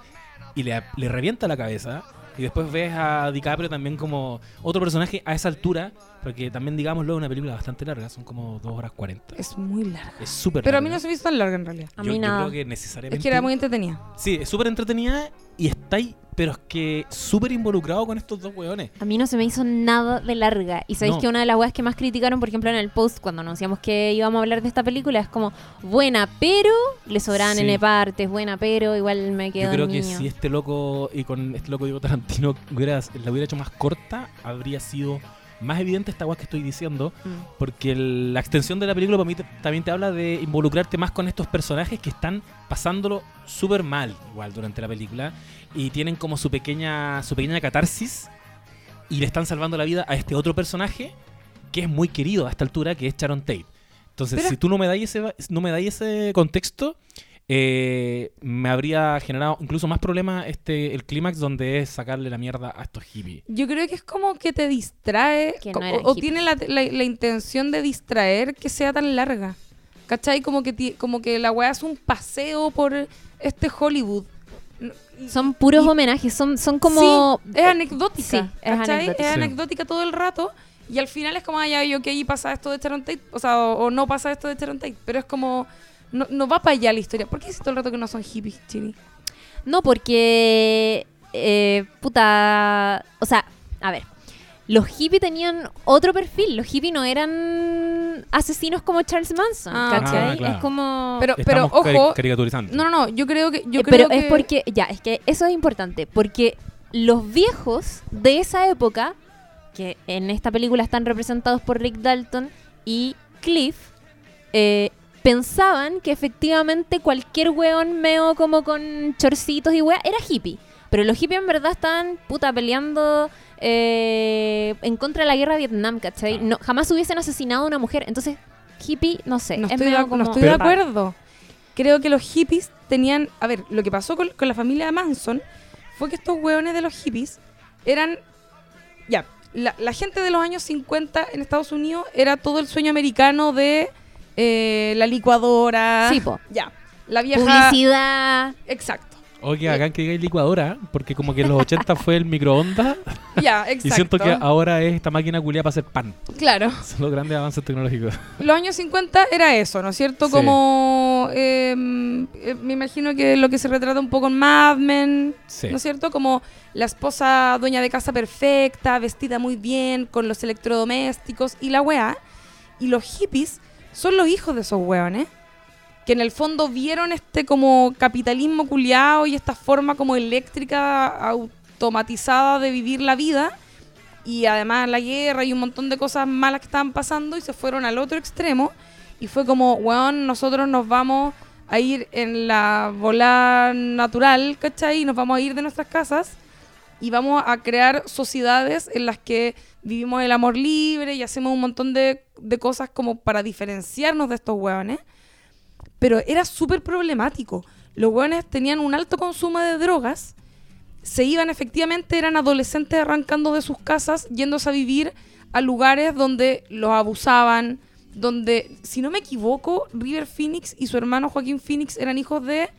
Y le, le revienta la cabeza. Y después ves a DiCaprio también como otro personaje a esa altura. Porque también, digámoslo, es una película bastante larga. Son como 2 horas 40. Es muy larga. Es súper Pero a mí no se me hizo tan larga en realidad. A Yo- mí yo nada. creo que necesariamente. Es que era muy entretenida. Sí, es súper entretenida y está ahí, pero es que súper involucrado con estos dos weones. A mí no se me hizo nada de larga. Y sabéis No. que una de las weas que más criticaron, por ejemplo, en el post cuando anunciamos que íbamos a hablar de esta película, es como buena, pero le sobraban Sí. N partes, buena, pero igual me quedo Yo creo que si este loco, y con este loco digo Tarantino, hubiera, la hubiera hecho más corta, habría sido más evidente esta weá que estoy diciendo. Mm. Porque el- la extensión de la película para mí te- también te habla de involucrarte más con estos personajes que están pasándolo súper mal igual durante la película. Y tienen como su pequeña, su pequeña catarsis. Y le están salvando la vida a este otro personaje que es muy querido a esta altura, que es Sharon Tate. Entonces, Pero- si tú no me das ese, no me das ese contexto, eh, me habría generado incluso más problemas este, el clímax donde es sacarle la mierda a estos hippies. Yo creo que es como que te distrae Que no o, tiene la, la- la intención de distraer que sea tan larga. ¿Cachai? Como que, ti- como que la weá es un paseo por este Hollywood. Son puros y- homenajes, son, son como... Sí, es anecdótica. Sí, es ¿cachai? anecdótica. Es anecdótica todo el rato. Y al final es como, ay, ay, ok, y pasa esto de Sharon Tate. O sea, o, o no pasa esto de Sharon Tate. Pero es como, no, no va para allá la historia. ¿Por qué dices todo el rato que no son hippies, Chini? No, porque... eh, puta... O sea, a ver. Los hippies tenían otro perfil. Los hippies no eran asesinos como Charles Manson, Ah, ¿cachai? Ah, claro. Es como... Pero, pero Estamos ojo, caricaturizando. no, no, no, yo creo que... Yo Eh, creo pero es que- porque, ya, es que eso es importante, porque los viejos de esa época, que en esta película están representados por Rick Dalton y Cliff, eh, pensaban que efectivamente cualquier weón meo como con chorcitos y wea era hippie. Pero los hippies en verdad estaban puta peleando eh, en contra de la guerra de Vietnam, ¿cachai? No, jamás hubiesen asesinado a una mujer. Entonces, hippie, no sé. No es estoy, de, no estoy acuerdo. Creo que los hippies tenían... A ver, lo que pasó con, con la familia de Manson fue que estos hueones de los hippies eran... Ya, la, la gente de los años 50 en Estados Unidos era todo el sueño americano de eh, la licuadora. Sí, po. Ya. La vieja... Publicidad. Exacto. Oye, hagan que digáis licuadora, porque como que en los 80 fue el microondas Ya, exacto. y siento que ahora es esta máquina culia para hacer pan. Claro. Son los grandes avances tecnológicos. Los años 50 era eso, ¿no es cierto? Sí. Como... eh, eh, me imagino que lo que se retrata un poco en Mad Men, Sí. ¿no es cierto? Como la esposa dueña de casa perfecta, vestida muy bien, con los electrodomésticos y la weá. Y los hippies son los hijos de esos weones, que en el fondo vieron este como capitalismo culiado y esta forma como eléctrica automatizada de vivir la vida. Y además la guerra y un montón de cosas malas que estaban pasando y se fueron al otro extremo. Y fue como, weón, nosotros nos vamos a ir en la bola natural, ¿cachai? Y nos vamos a ir de nuestras casas y vamos a crear sociedades en las que vivimos el amor libre y hacemos un montón de, de cosas como para diferenciarnos de estos hueones. Pero era súper problemático. Los hueones tenían un alto consumo de drogas, se iban efectivamente, eran adolescentes arrancando de sus casas, yéndose a vivir a lugares donde los abusaban, donde, si no me equivoco, River Phoenix y su hermano Joaquín Phoenix eran hijos de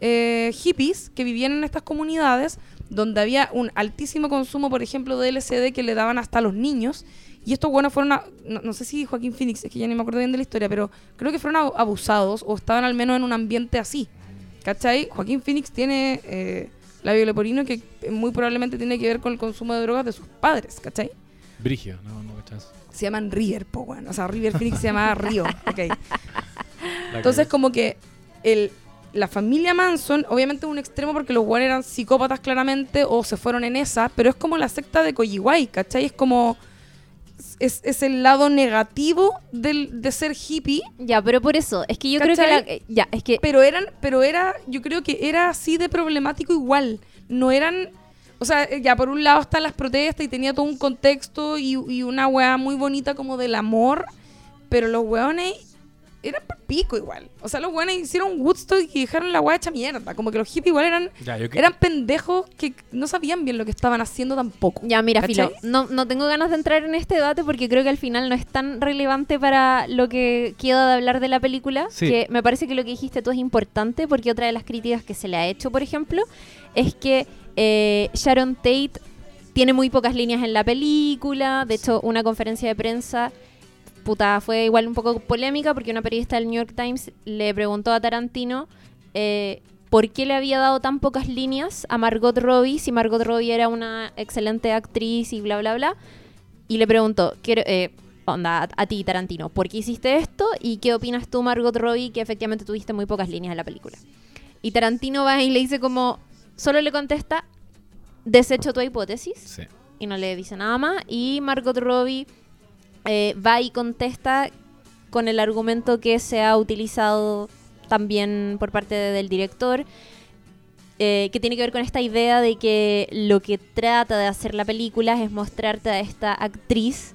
eh, hippies que vivían en estas comunidades donde había un altísimo consumo, por ejemplo, de LSD que le daban hasta a los niños. Y estos buenos fueron, a- no, no sé si Joaquín Phoenix, es que ya ni me acuerdo bien de la historia, pero creo que fueron abusados o estaban al menos en un ambiente así. ¿Cachai? Joaquín Phoenix tiene eh, labio leporino que muy probablemente tiene que ver con el consumo de drogas de sus padres, ¿cachai? Brigio, no, no cachas. Se llaman River, po, weón. O sea, River Phoenix se llamaba Río. Ok. Entonces, como que el, la familia Manson, obviamente es un extremo porque los buenos eran psicópatas claramente o se fueron en esa, pero es como la secta de Koyiwai, ¿cachai? Es como es, es el lado negativo del, de ser hippie, Ya, pero por eso, es que yo creo que la, ya, es que pero eran, pero era, yo creo que era así de problemático igual. No eran, o sea, eh, ya por un lado están las protestas y tenía todo un contexto y, y una weá muy bonita como del amor, pero los weones eran pa' pico igual. O sea, los weones hicieron Woodstock y dejaron la hecha mierda. Como que los hippies igual eran, Ya, yo que- eran pendejos que no sabían bien lo que estaban haciendo tampoco. Ya, mira, ¿Cachai? Filo, no, no tengo ganas de entrar en este debate porque creo que al final no es tan relevante para lo que queda de hablar de la película. Sí. Que me parece que lo que dijiste tú es importante porque otra de las críticas que se le ha hecho, por ejemplo, es que eh, Sharon Tate tiene muy pocas líneas en la película. De hecho, una conferencia de prensa puta, fue igual un poco polémica porque una periodista del New York Times le preguntó a Tarantino eh, por qué le había dado tan pocas líneas a Margot Robbie si Margot Robbie era una excelente actriz y bla, bla, bla. Y le preguntó, quiero, eh, onda, a, a ti Tarantino, ¿por qué hiciste esto? ¿Y qué opinas tú, Margot Robbie, que efectivamente tuviste muy pocas líneas en la película? Y Tarantino va y le dice como, solo le contesta, desecho tu hipótesis Sí. y no le dice nada más. Y Margot Robbie eh, va y contesta con el argumento que se ha utilizado también por parte de- del director, eh, que tiene que ver con esta idea de que lo que trata de hacer la película es mostrarte a esta actriz,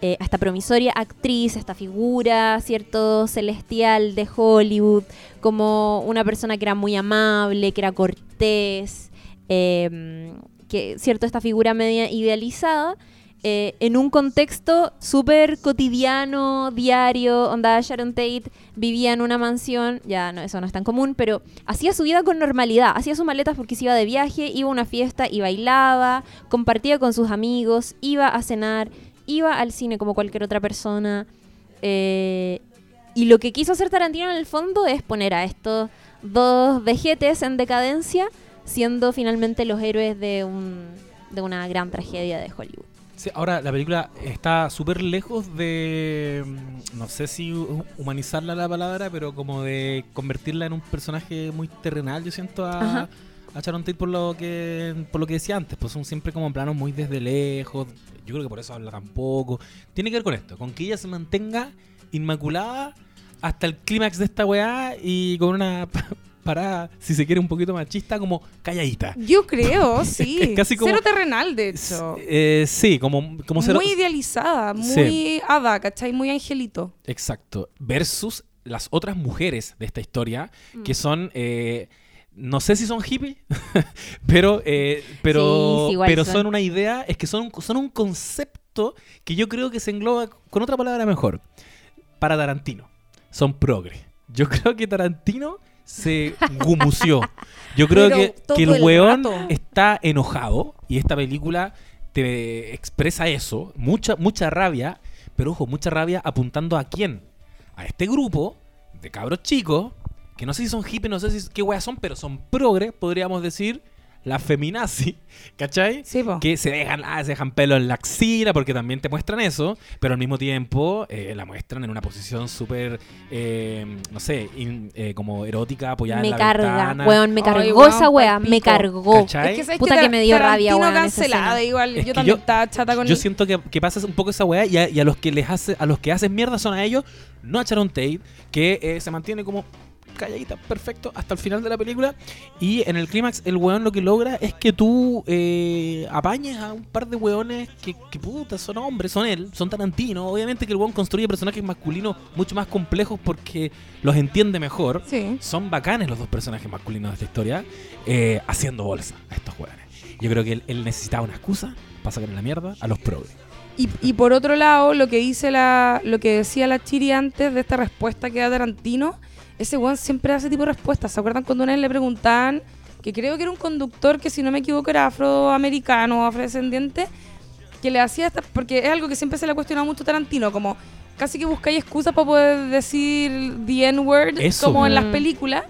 eh, a esta promisoria actriz, a esta figura, ¿cierto? Celestial de Hollywood, como una persona que era muy amable, que era cortés, eh, que, ¿cierto? Esta figura media idealizada. Eh, en un contexto súper cotidiano, diario, onda Sharon Tate vivía en una mansión, ya no, eso no es tan común, pero hacía su vida con normalidad, hacía sus maletas porque se iba de viaje, iba a una fiesta y bailaba, compartía con sus amigos, iba a cenar, iba al cine como cualquier otra persona. eh, y lo que quiso hacer Tarantino en el fondo es poner a estos dos vejetes en decadencia siendo finalmente los héroes de, un, de una gran tragedia de Hollywood. Sí, ahora la película está súper lejos de, mm, no sé si hu- humanizarla la palabra, pero como de convertirla en un personaje muy terrenal, yo siento a, Ajá. a Sharon Tate por lo que por lo que decía antes, pues son siempre como planos muy desde lejos, yo creo que por eso habla tan poco. Tiene que ver con esto, con que ella se mantenga inmaculada hasta el clímax de esta weá y con una parada, si se quiere, un poquito machista, como calladita. Yo creo, sí. es casi como- Cero terrenal, de hecho. Eh, sí, como, como ser- muy idealizada, muy Sí. hada, ¿cachai? Muy angelito. Exacto. Versus las otras mujeres de esta historia, Mm. que son. eh, no sé si son hippies, pero, eh, pero, Sí, sí, igual pero son. son una idea, es que son, son un concepto que yo creo que se engloba con otra palabra mejor. Para Tarantino. Son progre. Yo creo que Tarantino se gumució. Yo creo Pero que, que el el weón rato. está enojado y esta película te expresa eso, mucha, mucha rabia, pero ojo, mucha rabia apuntando a quién? A este grupo de cabros chicos, que no sé si son hippies, no sé si qué weas son, pero son progre, podríamos decir, la feminazi, ¿cachai? Sí, po. que se dejan, ah, se dejan pelo en la axila porque también te muestran eso, pero al mismo tiempo eh, la muestran en una posición súper, eh, no sé, in- eh, como erótica, apoyada me en la carga, ventana. weón, me Ay, cargó weón, esa weá, me cargó. ¿Cachai? Es que, ¿sabes Puta que me dio rabia, weón, cancelada, igual. Es yo que también yo- estaba chata con Yo siento que, que pasa un poco esa weá y a, y a los que les hace, a los que hacen mierda son a ellos, no a Sharon Tate, que eh, se mantiene como calladita, perfecto, hasta el final de la película. Y en el clímax, el weón lo que logra es que tú eh, apañes a un par de weones que, que puta, son hombres, son él, son Tarantino. Obviamente que el weón construye personajes masculinos mucho más complejos porque los entiende mejor. Sí. Son bacanes los dos personajes masculinos de esta historia, eh, haciendo bolsa a estos weones. Yo creo que él, él necesitaba una excusa para sacar en la mierda a los progres. Y, y por otro lado, lo que dice la, lo que decía la Chiri antes de esta respuesta que da Tarantino, ese weón siempre ese tipo de respuestas. ¿Se acuerdan cuando una vez le preguntaban, que creo que era un conductor que si no me equivoco era afroamericano o afrodescendiente, que le hacía esta, porque es algo que siempre se le ha cuestionado mucho Tarantino, como casi que buscáis excusas para poder decir the N-word, como en las películas.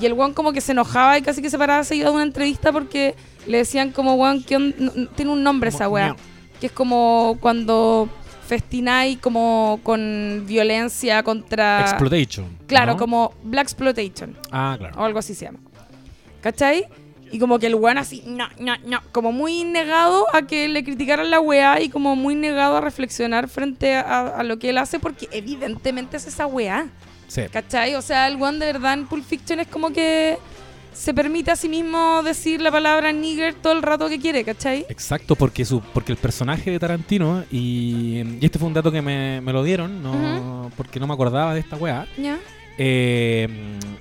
Y el weón como que se enojaba y casi que se paraba seguido de una entrevista porque le decían como, weón, ¿qué on- no- no- tiene un nombre esa weá que es como cuando festináis como con violencia contra... Exploitation. claro, ¿no? como Black Exploitation Ah, claro. o algo así se llama. ¿Cachai? Y como que el weón así, no, no, no. Como muy negado a que le criticaran la weá y como muy negado a reflexionar frente a, a lo que él hace porque evidentemente es esa weá. Sí. ¿Cachai? O sea, el one de verdad en Pulp Fiction es como que se permite a sí mismo decir la palabra nigger todo el rato que quiere, ¿cachai? Exacto, porque su, porque el personaje de Tarantino, y, y este fue un dato que me, me lo dieron, no, porque no me acordaba de esta weá. Eh,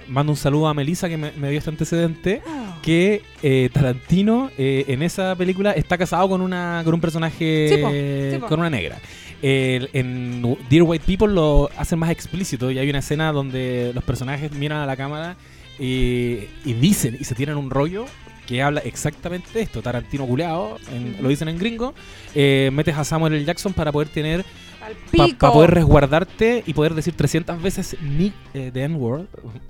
mando un saludo a Melissa que me, me dio este antecedente. Que eh, Tarantino eh, en esa película está casado con una con un personaje Sí, po, sí, po. con una negra. El- en Dear White People lo hacen más explícito y hay una escena donde los personajes miran a la cámara y, y dicen y se tiran un rollo que habla exactamente de esto. Tarantino culeado, en- lo dicen en gringo. eh, metes a Samuel L. Jackson para poder tener para poder resguardarte y poder decir 300 veces Nick eh, the N-word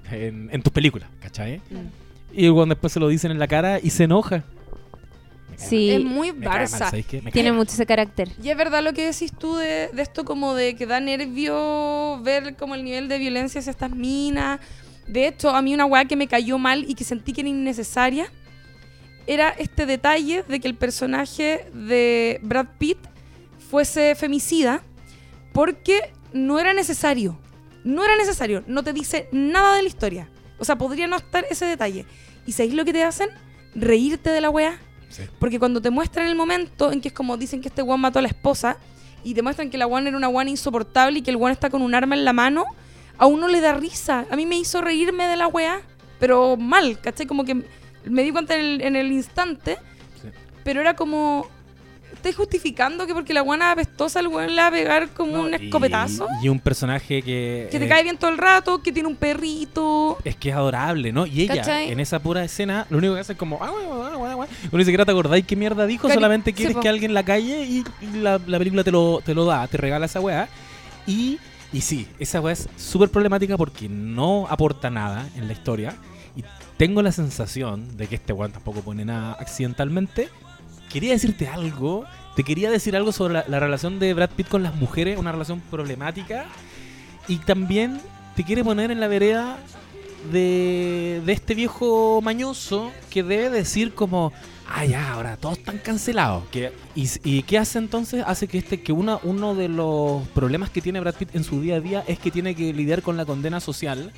en, en tus películas, ¿cachai? Mm. Y cuando después se lo dicen en la cara y se enoja. Sí. es muy Barça. Tiene mucho ese carácter. Y es verdad lo que decís tú de, de esto como de que da nervio ver como el nivel de violencia hacia estas minas. De hecho, a mí una weá que me cayó mal y que sentí que era innecesaria era este detalle de que el personaje de Brad Pitt fuese femicida porque no era necesario. No era necesario. No te dice nada de la historia. O sea, podría no estar ese detalle. ¿Y sabéis lo que te hacen? Reírte de la weá. Sí. Porque cuando te muestran el momento en que es como dicen que este guan mató a la esposa y te muestran que la guan era una guan insoportable y que el guan está con un arma en la mano, a uno le da risa. A mí me hizo reírme de la weá, pero mal, ¿cachai? Como que me di cuenta en el, en el instante, Sí. pero era como... ¿Estás justificando que porque la guana apestosa el guan le va a pegar como No, un y- escopetazo? Y, un personaje que. Que te eh, cae bien todo el rato, que tiene un perrito. Es que es adorable, ¿no? Y ella, ¿Cachai? en esa pura escena, lo único que hace es como. "Ah, guau, guau". Uno ni siquiera te acordáis qué mierda dijo, Cari- solamente quieres que alguien la calle y, y la, la película te lo, te lo da, te regala esa weá. Y, y sí, esa weá es súper problemática porque no aporta nada en la historia. Y tengo la sensación de que este weón tampoco pone nada accidentalmente. Quería decirte algo. Te quería decir algo sobre la, la relación de Brad Pitt con las mujeres, una relación problemática. Y también te quiere poner en la vereda de, de este viejo mañoso que debe decir como, ah, ya, ahora todos están cancelados. Y, ¿Y qué hace entonces? Hace que este que una, uno de los problemas que tiene Brad Pitt en su día a día es que tiene que lidiar con la condena social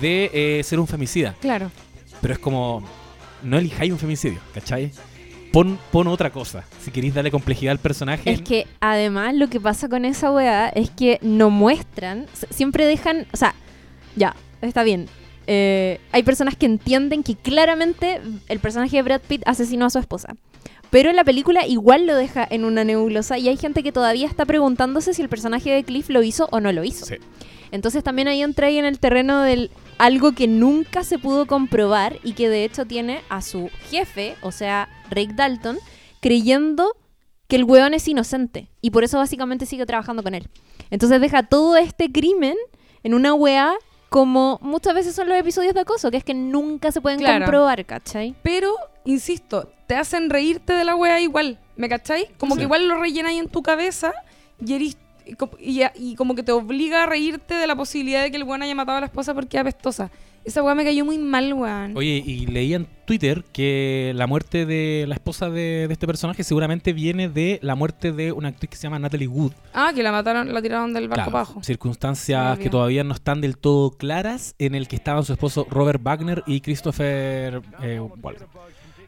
de eh, ser un femicida. Claro. Pero es como, no elijáis un femicidio, ¿cachai? Pon, pon otra cosa, si queréis darle complejidad al personaje. Es que además lo que pasa con esa weá es que no muestran, siempre dejan, o sea, ya, está bien. Eh, hay personas que entienden que claramente el personaje de Brad Pitt asesinó a su esposa. Pero la película igual lo deja en una nebulosa y hay gente que todavía está preguntándose si el personaje de Cliff lo hizo o no lo hizo. Sí. Entonces también ahí entra ahí en el terreno del algo que nunca se pudo comprobar y que de hecho tiene a su jefe, o sea, Rick Dalton, creyendo que el weón es inocente y por eso básicamente sigue trabajando con él. Entonces deja todo este crimen en una weá como muchas veces son los episodios de acoso, que es que nunca se pueden Claro. comprobar, ¿cachai? Pero, insisto, te hacen reírte de la wea igual. ¿Me cachai? Como Sí. que igual lo rellenáis en tu cabeza y, co- y, y como que te obliga a reírte de la posibilidad de que el weón haya matado a la esposa porque es apestosa. Esa weá me cayó muy mal, weón. Oye, y leí en Twitter que la muerte de la esposa de, de este personaje seguramente viene de la muerte de una actriz que se llama Natalie Wood. Ah, que la mataron, la tiraron del barco Claro, abajo. circunstancias que todavía no están del todo claras en el que estaban su esposo Robert Wagner y Christopher eh.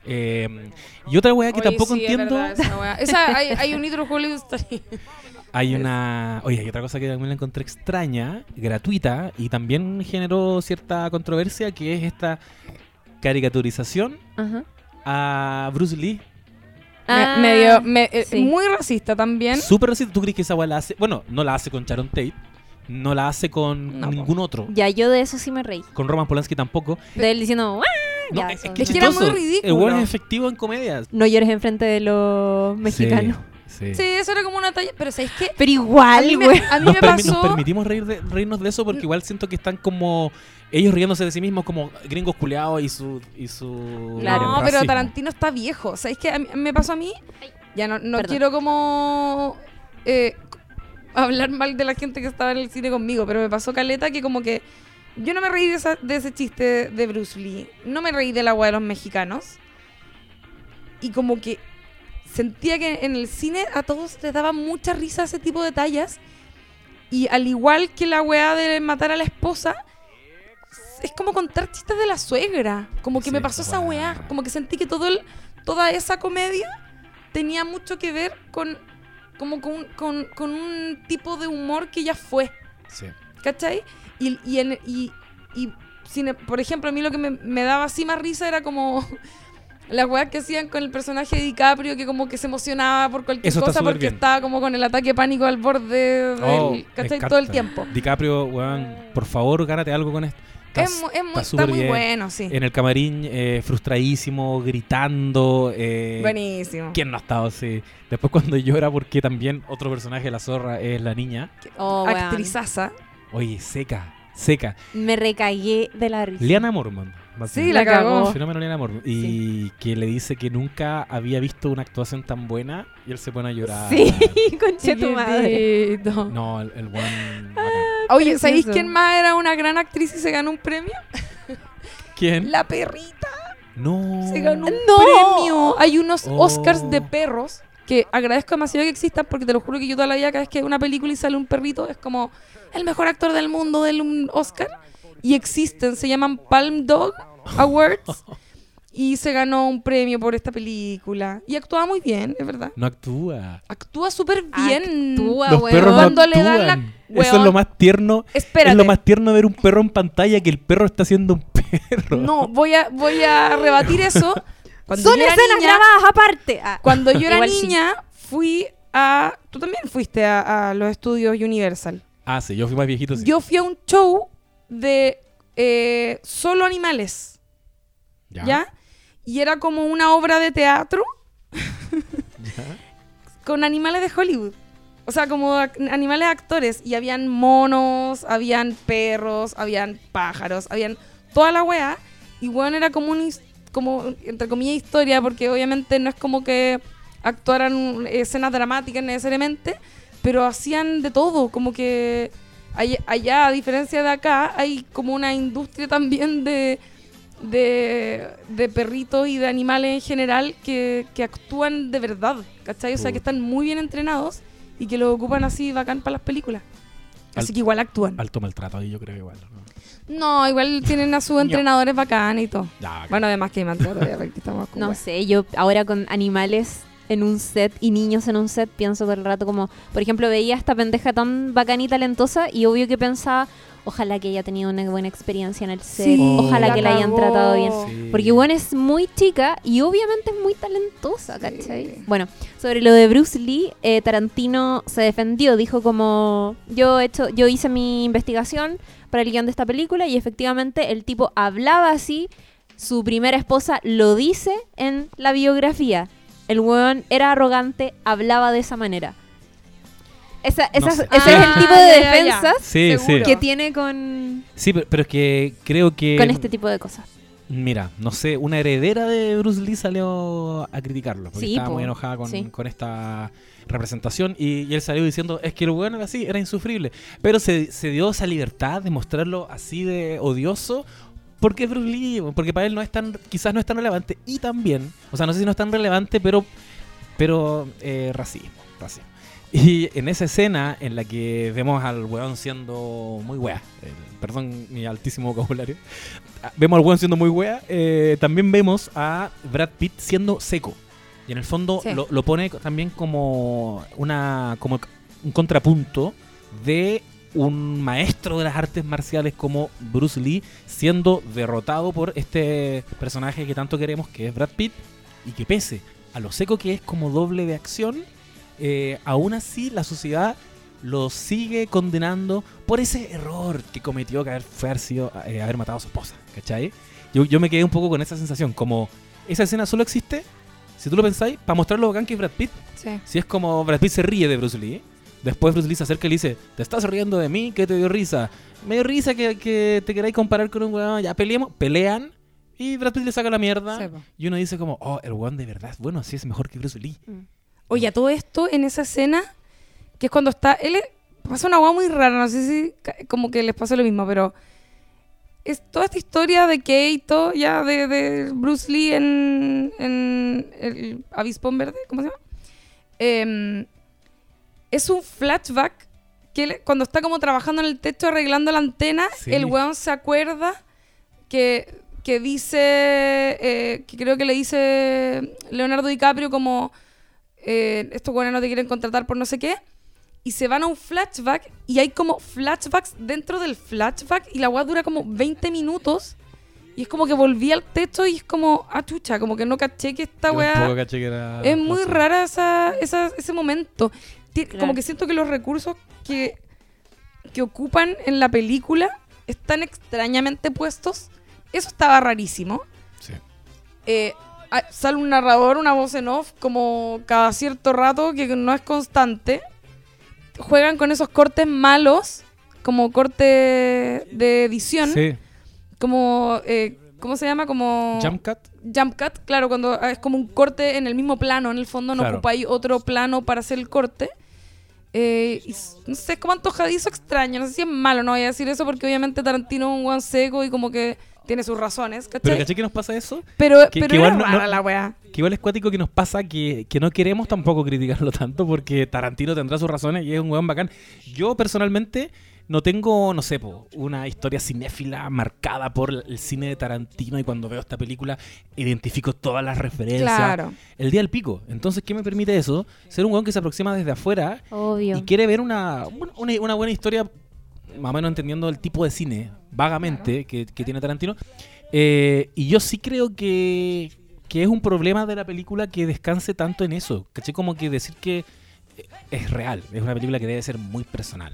Eh, y otra weá que Oye, tampoco sí, es entiendo. verdad, esa weá. Esa, hay, hay un Story. Hay una. Oye, hay otra cosa que también la encontré extraña, gratuita, y también generó cierta controversia, que es esta caricaturización Ajá. a Bruce Lee. Ah, Me- medio, me- eh, sí. Muy racista también. Súper racista. ¿Tú crees que esa weá la hace? Bueno, no la hace con Sharon Tate, no la hace con No, po. ningún otro. Ya, yo de eso sí me reí. Con Roman Polanski tampoco. De él diciendo, ¡Ah! No, Ya, es, eso. que Es que era muy chistoso. ridículo. El weón es efectivo en comedias. no llores enfrente de los mexicanos. Sí, sí. Sí, eso era como una talla. Pero ¿sabes qué? Pero A igual, mí me, güey. a mí Nos, me permi- nos pasó. permitimos reír de- reírnos de eso porque igual siento que están como ellos riéndose de sí mismos como gringos culeados y su y su Claro. No, pero. Tarantino está viejo. ¿Sabes qué? A mí- me pasó a mí. Ya no, no Perdón. quiero como eh, hablar mal de la gente que estaba en el cine conmigo, pero me pasó caleta que como que yo no me reí de, esa- de ese chiste de Bruce Lee. No me reí de la weá de los mexicanos. y como que sentía que en el cine a todos les daba mucha risa ese tipo de tallas. Y al igual que la weá de matar a la esposa, es como contar chistes de la suegra. Como que Sí, me pasó esa wow. weá. Como que sentí que todo el, toda esa comedia tenía mucho que ver con, como con, con, con un tipo de humor que ya fue. Sí. ¿Cachai? Y, y, en- y, y sin- por ejemplo, a mí lo que me, me daba así más risa era como las weas que hacían con el personaje de DiCaprio, que como que se emocionaba por cualquier Eso cosa porque bien. estaba como con el ataque de pánico al borde del, Oh. Todo el tiempo. DiCaprio, weón, por favor, gánate algo con esto. Es, Estás- es muy, está muy bien. bueno, sí. En el camarín, eh, frustradísimo, gritando. Eh, Buenísimo. ¿Quién no ha estado así? Después cuando llora porque también otro personaje de la zorra es la niña. Oh. Actrizaza. Oye, seca, seca. Me recagué de la risa. Liana Mormont. Sí, la cagó. fenómeno Liana Mormont. Y que le dice que nunca había visto una actuación tan buena y él se pone a llorar. Sí, concha tu madre. No, el, el buen. bacán. Oye, ¿sabéis quién más era una gran actriz y se ganó un premio? ¿Quién? La perrita. No. Se ganó un ¡No! premio. Hay unos Oh. Oscars de perros que agradezco demasiado que existan porque te lo juro que yo toda la vida cada vez que una película y sale un perrito es como el mejor actor del mundo del un Oscar. Y existen, se llaman Palm Dog Awards. y se ganó un premio por esta película. Y actúa muy bien, es verdad. No actúa. Actúa súper bien. Actúa, Los weón. perros no Cuando le dan la- actúan. Eso es lo más tierno. Espérate. Es lo más tierno ver un perro en pantalla que el perro está siendo un perro. No, voy a, voy a rebatir eso. Cuando Son yo era escenas niña- grabadas aparte. Ah. Cuando yo era Igual sí. niña, fui a. Tú también fuiste a, a los estudios Universal. Ah, sí, yo fui más viejito. Sí. Yo fui a un show de eh, solo animales, ¿ya? Y era como una obra de teatro Ya. con animales de Hollywood. O sea, como animales actores. Y habían monos, habían perros, habían pájaros, habían toda la wea. Y bueno, era como un, como, entre comillas, historia, porque obviamente no es como que actuaran escenas dramáticas necesariamente, pero hacían de todo. Como que allá, allá, a diferencia de acá, hay como una industria también de, de, de perritos y de animales en general que, que actúan de verdad, ¿cachai? O sea, que están muy bien entrenados y que lo ocupan así bacán para las películas. Así que igual actúan. Alto maltrato ahí, yo creo igual. ¿no? No, igual tienen a sus entrenadores bacanes y todo. Ya, Bueno, además que hay maltrato, ya, estamos con No sé, yo ahora con animales en un set y niños en un set pienso todo el rato como, por ejemplo, veía a esta pendeja tan bacana y talentosa y obvio que pensaba, ojalá que haya tenido una buena experiencia en el set, Sí, ojalá la que la hayan tratado bien. Sí. Porque bueno, es muy chica y obviamente es muy talentosa, ¿cachai? Sí. Bueno, sobre lo de Bruce Lee, eh, Tarantino se defendió, dijo como yo he hecho, yo hice mi investigación para el guion de esta película y efectivamente el tipo hablaba así, su primera esposa lo dice en la biografía. El weón era arrogante, hablaba de esa manera. Esa, No esa- sé. ese es Ah, el tipo ya, de ya, defensas Sí, Seguro. sí. que tiene con, Sí, pero, pero es que creo que. con este tipo de cosas. Mira, no sé, una heredera de Bruce Lee salió a criticarlo. Porque Sí, estaba po. muy enojada con, Sí. con esta representación. Y, y él salió diciendo: Es que el weón era así, era insufrible. Pero se, se dio esa libertad de mostrarlo así de odioso. Porque es Bruce Lee, porque para él no es tan, quizás no es tan relevante. Y también, o sea, no sé si no es tan relevante, pero, pero eh, racismo, racismo. Y en esa escena en la que vemos al weón siendo muy wea, eh, perdón mi altísimo vocabulario, ah, vemos al weón siendo muy wea, eh, también vemos a Brad Pitt siendo seco. Y en el fondo Sí. lo, lo pone también como una como un contrapunto de un maestro de las artes marciales como Bruce Lee siendo derrotado por este personaje que tanto queremos que es Brad Pitt y que pese a lo seco que es como doble de acción, eh, aún así la sociedad lo sigue condenando por ese error que cometió que haber, fue haber, sido, eh, haber matado a su esposa, ¿cachai? Yo, yo me quedé un poco con esa sensación, como esa escena solo existe, si tú lo pensáis, para mostrar lo bacán que es Brad Pitt. Sí. Si es como Brad Pitt se ríe de Bruce Lee, después Bruce Lee se acerca y le dice, ¿te estás riendo de mí? ¿Qué te dio risa? Me dio risa que, que te queráis comparar con un weón, ya peleemos, pelean. Y Brad Pitt le saca la mierda. Y uno dice como, oh, el weón de verdad bueno, así es mejor que Bruce Lee. Oye, a todo esto en esa escena, que es cuando está. Él es- pasa una hueá muy rara, no sé si como que les pasa lo mismo, pero es toda esta historia de Keito, ya de, de Bruce Lee en, en el Avispón Verde, ¿cómo se llama? Em, es un flashback que le- cuando está como trabajando en el techo arreglando la antena, Sí. el weón se acuerda que, que dice, eh, que creo que le dice Leonardo DiCaprio como, eh, estos weones no te quieren contratar por no sé qué, y se van a un flashback y hay como flashbacks dentro del flashback y la weá dura como 20 minutos. Y es como que volví al techo y es como, ah, chucha, como que no caché que esta Yo weá... caché que era Es muy rara esa, esa- ese momento. Claro. Como que siento que los recursos que, que ocupan en la película están extrañamente puestos. Eso estaba rarísimo. Sí. Eh, ah, sale un narrador, una voz en off, como cada cierto rato, que no es constante. Juegan con esos cortes malos, como corte de edición. Sí. Como, eh, ¿cómo se llama? Como Jump cut. jump cut, claro, cuando ah, es como un corte en el mismo plano, en el fondo no Claro. ocupáis otro plano para hacer el corte. Eh, y no sé, es como antojadizo extraño, no sé si es malo, no voy a decir eso porque obviamente Tarantino es un guan seco y como que tiene sus razones, ¿cachai? Pero caché que nos pasa eso. Pero, que- pero que era igual no- la weá. Que igual es cuático que nos pasa que, que no queremos tampoco criticarlo tanto porque Tarantino tendrá sus razones y es un weón bacán. Yo personalmente no tengo, no sé, po, una historia cinéfila marcada por el cine de Tarantino y cuando veo esta película identifico todas las referencias. Claro. El día del pico. Entonces, ¿qué me permite eso? Ser un weón que se aproxima desde afuera Obvio. y quiere ver una, una, una buena historia, más o menos entendiendo el tipo de cine, vagamente, que, que tiene Tarantino. Eh, y yo sí creo que, que es un problema de la película que descanse tanto en eso. ¿Caché? Como que decir que eh, es real, es una película que debe ser muy personal.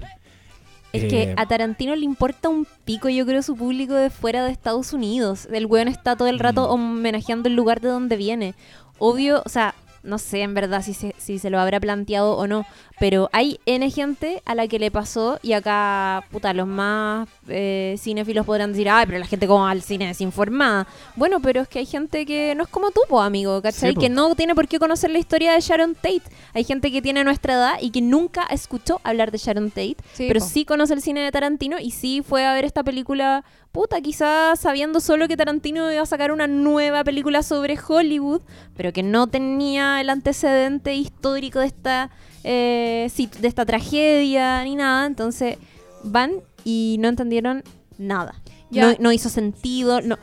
Es Eh, que a Tarantino le importa un pico, yo creo, su público de fuera de Estados Unidos. El weón está todo el rato Mm. homenajeando el lugar de donde viene. Obvio, o sea, no sé en verdad si se, si se lo habrá planteado o no, pero hay N gente a la que le pasó y acá, puta, los más eh, cinéfilos podrán decir, ay, pero la gente como al cine desinformada. Bueno, pero es que hay gente que no es como tú, po, amigo, ¿cachai? Sí, po. que no tiene por qué conocer la historia de Sharon Tate. Hay gente que tiene nuestra edad y que nunca escuchó hablar de Sharon Tate, Sí, pero po. sí conoce el cine de Tarantino y sí fue a ver esta película, puta, quizás sabiendo solo que Tarantino iba a sacar una nueva película sobre Hollywood, pero que no tenía el antecedente histórico de esta, eh, sit- de esta tragedia ni nada. Entonces van y no entendieron nada. No, no hizo sentido. No.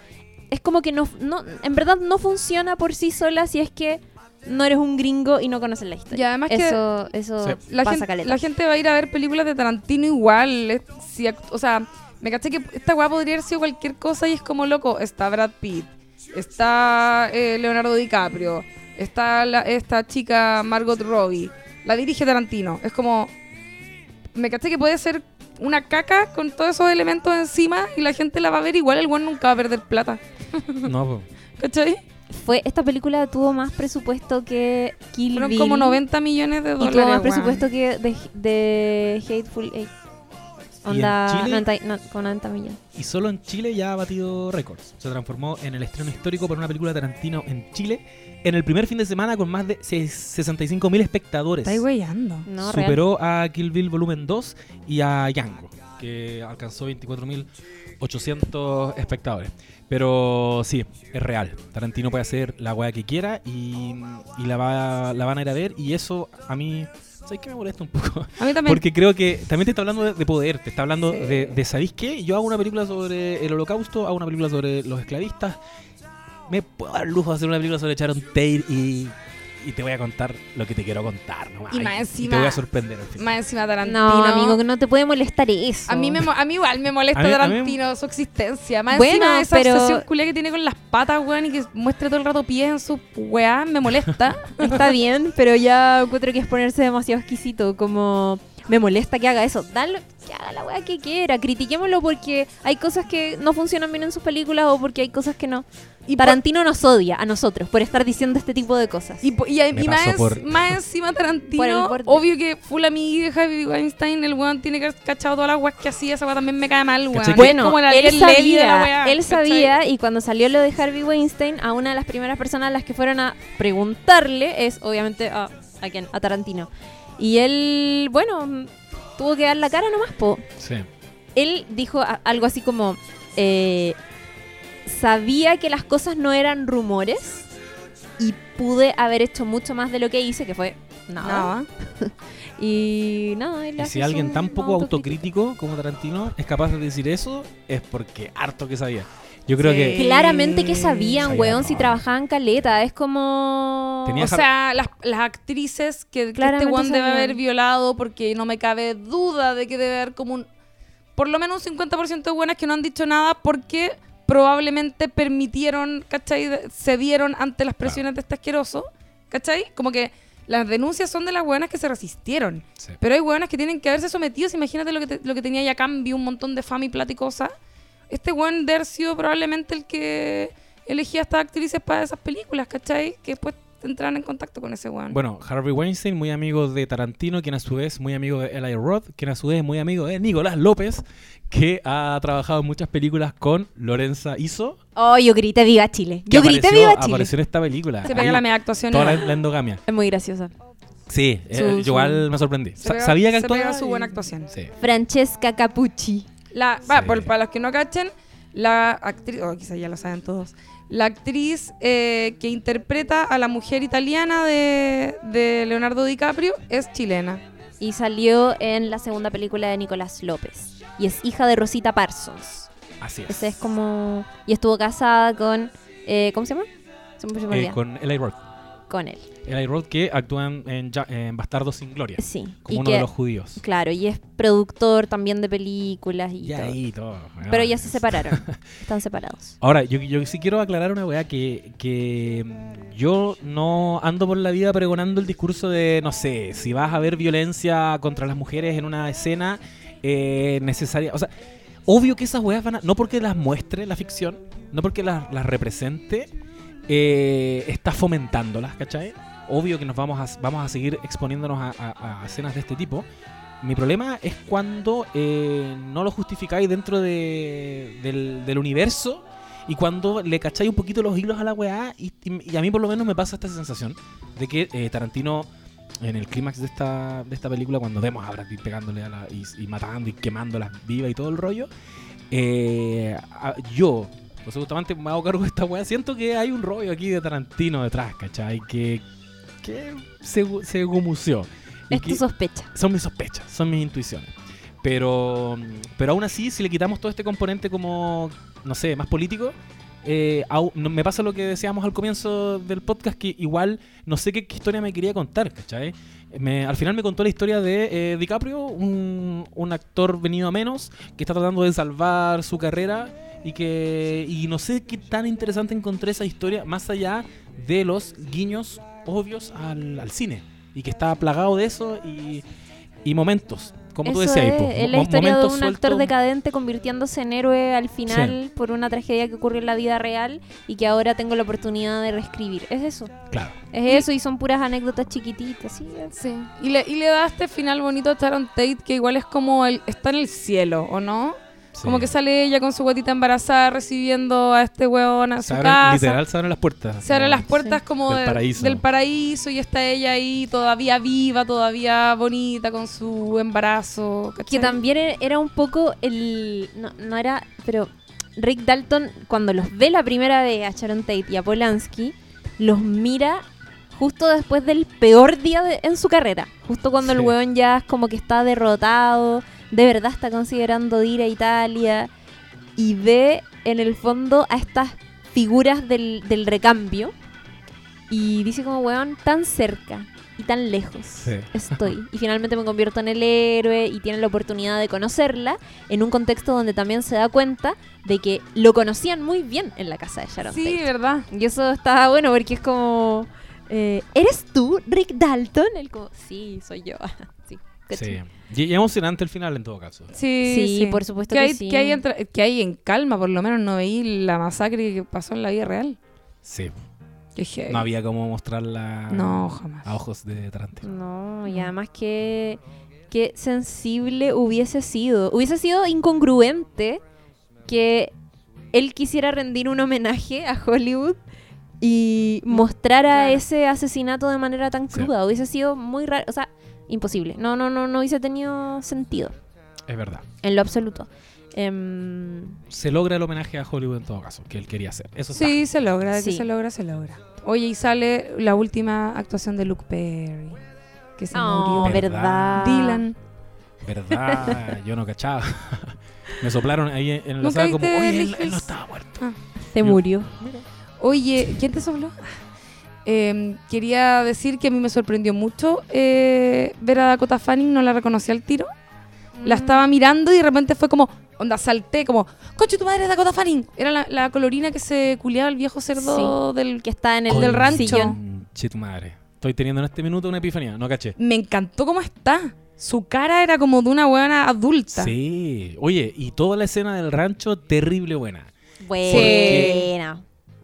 Es como que no, no, en verdad no funciona por sí sola si es que no eres un gringo y no conoces la historia. Y además que eso, eso Sí. la pasa gente, caleta. la gente va a ir a ver películas de Tarantino igual. es- si o sea, me caché que esta weá podría haber sido cualquier cosa y es como loco. Está Brad Pitt, está eh, Leonardo DiCaprio, está la- esta chica Margot Robbie. La dirige Tarantino. Es como. Me caché que puede ser una caca con todos esos elementos encima y la gente la va a ver igual. El weón nunca va a perder plata. No, po. ¿Cachai? fue esta película tuvo más presupuesto que Kill Fueron Bill como 90 millones de y dólares. tuvo más weón. presupuesto que de, de Hateful Eight. Onda Chile? 90, no, con 90 millones. Y solo en Chile ya ha batido récords. Se transformó en el estreno histórico para una película de Tarantino en Chile en el primer fin de semana con más de 65.000 espectadores. Estáis weyando. No, real. Superó a Kill Bill Volumen 2 y a Django, que alcanzó 24.800 espectadores. Pero sí, es real. Tarantino puede hacer la weá que quiera y, y la, va, la van a ir a ver. Y eso a mí, ¿sabes qué me molesta un poco? A mí también. Porque creo que también te está hablando de, de poder, te está hablando Sí. de, de, ¿sabéis qué? Yo hago una película sobre el holocausto, hago una película sobre los esclavistas. Me puedo dar lujo de hacer una película sobre Sharon Tate y, y te voy a contar lo que te quiero contar. nomás. Y más te encima- voy a sorprender al final. Más encima Tarantino. No, amigo, que no te puede molestar eso. A mí, me, mo- a mí igual me molesta mí- Tarantino, su existencia. Más Bueno, encima esa pero- obsesión culia que tiene con las patas, weón, y que muestre todo el rato pies en su weá, me molesta. Está bien, pero ya encuentro que es ponerse demasiado exquisito. Como me molesta que haga eso. Dale, que haga la weá que quiera. Critiquémoslo porque hay cosas que no funcionan bien en sus películas o porque hay cosas que no. Y Tarantino nos odia a nosotros por estar diciendo este tipo de cosas. Y, más, por- más encima Tarantino, obvio que full amigo de Harvey Weinstein, el weón tiene que haber cachado todas las weas que hacía, esa wea también me cae mal, weón. Bueno, como la él de la sabía, wea, él ¿cachai? sabía y cuando salió lo de Harvey Weinstein, a una de las primeras personas a las que fueron a preguntarle es obviamente a, ¿a quién? A Tarantino. Y él, bueno, tuvo que dar la cara nomás, po. Sí. Él dijo algo así como, eh, sabía que las cosas no eran rumores y pude haber hecho mucho más de lo que hice, que fue nada. Nada. Y nada, él Y si alguien tan poco autocrítico como Tarantino es capaz de decir eso, es porque harto que sabía. Yo creo Sí. que Claramente que sabían, Sabía weón, si trabajaban caleta. Es como. Tenía O sea, las, las actrices que, que este Claramente one debe sabían. haber violado, porque no me cabe duda de que debe haber como un. Por lo menos un 50% de buenas que no han dicho nada porque probablemente permitieron, ¿cachai? Cedieron ante las presiones de este asqueroso, ¿cachai? Como que las denuncias son de las buenas que se resistieron. Sí. Pero hay buenas que tienen que haberse sometido. Imagínate lo que, te- lo que tenía ya a cambio, un montón de fama y plata y cosas. Este buen de haber sido probablemente el que elegía a estas actrices para esas películas, ¿cachai? Que después entraran en contacto con ese weón. Bueno, Harvey Weinstein, muy amigo de Tarantino, quien a su vez muy amigo de Eli Roth, quien a su vez muy amigo de Nicolás López, que ha trabajado en muchas películas con Lorenza Iso. Oh, yo grité Viva Chile. Yo grité apareció- Viva Chile. Apareció en esta película. se pega la media actuación. Toda la, la endogamia. Es muy graciosa. Sí, eh, Su- igual me sorprendí. se Sa- pega- sabía que se actuaba. pega su buena actuación. Sí. Francesca Capucci. La, va, por- para los que no cachen, la actriz, o quizás ya lo saben todos, la actriz eh, que interpreta a la mujer italiana de, de Leonardo DiCaprio es chilena. Y salió en la segunda película de Nicolás López. Y es hija de Rosita Parsons. Así es. Ese es como. Y estuvo casada con. eh, ¿Cómo se llama? Se me, Eh, con Eli Roth. Con él. Eli Roth que actúan en, Ja- en Bastardos sin Gloria. Sí. Como y uno que, de los judíos. Claro, y es productor también de películas y Y todo. ahí todo. Pero Ah, ya se separaron. Están separados. Ahora, yo, yo sí quiero aclarar una weá que, que mm, yo no ando por la vida pregonando el discurso de, no sé, si vas a ver violencia contra las mujeres en una escena eh, necesaria. O sea, obvio que esas weas van a. No porque las muestre la ficción, no porque las, las represente, eh, está fomentándolas, ¿cachai? Obvio que nos vamos a, vamos a seguir exponiéndonos a, escenas de este tipo. Mi problema es cuando eh, no lo justificáis dentro de- del, universo y cuando le cacháis un poquito los hilos a la weá. Y, a mí por lo menos me pasa esta sensación de que eh, Tarantino, en el clímax de esta, de esta película, cuando vemos a Brad Pitt pegándole a la, y, y matando y quemándolas vivas y todo el rollo, yo, pues justamente me hago cargo de esta weá, siento que hay un rollo aquí de Tarantino detrás, ¿cachai? Que, que se, se gumuseó. Y Es tu sospecha. son mis sospechas, son mis intuiciones. Pero, pero aún así, si le quitamos todo este componente como, no sé, más político, eh, au- no- me pasa lo que decíamos al comienzo del podcast, que igual no sé qué, qué historia me quería contar, ¿cachai? Me- al final me contó la historia de eh, DiCaprio, un, un actor venido a menos, que está tratando de salvar su carrera y que y no sé qué tan interesante encontré esa historia, más allá de los guiños obvios al, al cine, y que está plagado de eso y, y momentos, como tú Eso decías, es, po, es la historia de un actor decadente convirtiéndose en héroe al final por una tragedia que ocurrió en la vida real y que ahora tengo la oportunidad de reescribir. Es eso. Claro. Es eso y son puras anécdotas chiquititas. Sí, Sí. Y le, y le da este final bonito a Sharon Tate que igual es como el, está en el cielo, ¿o no? Como que sale ella con su guatita embarazada recibiendo a este weón a se su abren, casa. literal se abren las puertas. Se abren las puertas Sí. como Del de- paraíso. del paraíso y está ella ahí todavía viva, todavía bonita con su embarazo. Que también e- era un poco el... No, no era... Pero Rick Dalton, cuando los ve la primera vez a Sharon Tate y a Polanski, los mira justo después del peor día de- en su carrera. Justo cuando el weón ya es como que está derrotado, de verdad está considerando ir a Italia y ve en el fondo a estas figuras del, del recambio y dice como, weón, tan cerca y tan lejos Sí. estoy. Y finalmente me convierto en el héroe y tiene la oportunidad de conocerla en un contexto donde también se da cuenta de que lo conocían muy bien en la casa de Sharon Sí, Tate. ¿verdad? Y eso está bueno porque es como... eh, ¿Eres tú, Rick Dalton? Él como, sí, soy yo. sí, Sí. Y, y emocionante el final en todo caso. Sí, Sí, por supuesto que hay, sí. Que hay, que en calma, por lo menos no veí la masacre que pasó en la vida real. Sí. No había como mostrarla No, jamás. a ojos de Tarantino. No, y además que... Qué sensible hubiese sido. Hubiese sido incongruente que él quisiera rendir un homenaje a Hollywood y mostrara Claro. ese asesinato de manera tan Sí. cruda. Hubiese sido muy raro. O sea, imposible. No, no, no, no hubiese tenido sentido. Es verdad. En lo absoluto. Em, Se logra el homenaje a Hollywood en todo caso, que él quería hacer. Eso está. Sí, se logra, de que Sí. se logra, se logra. Oye, y sale la última actuación de Luke Perry, que se oh, murió. ¿Verdad? verdad. Dylan. ¿Verdad? Yo no cachaba. Me soplaron ahí en la ¿Nunca sala como, oye, él, no estaba muerto. Ah. Se Yo- murió. Oye, ¿quién te sopló? Eh, quería decir que a mí me sorprendió mucho eh, ver a Dakota Fanning, no la reconocí al tiro. La estaba mirando y de repente fue como, onda, salté, como, conche tu madre, Dakota Fanning. Era la, la colorina que se culiaba el viejo cerdo del... Que está en el del rancho. sillón. Che, tu madre. Estoy teniendo en este minuto una epifanía, no caché. Me encantó cómo está. Su cara era como de una buena adulta. Sí. Oye, y toda la escena del rancho, terrible buena. Buena.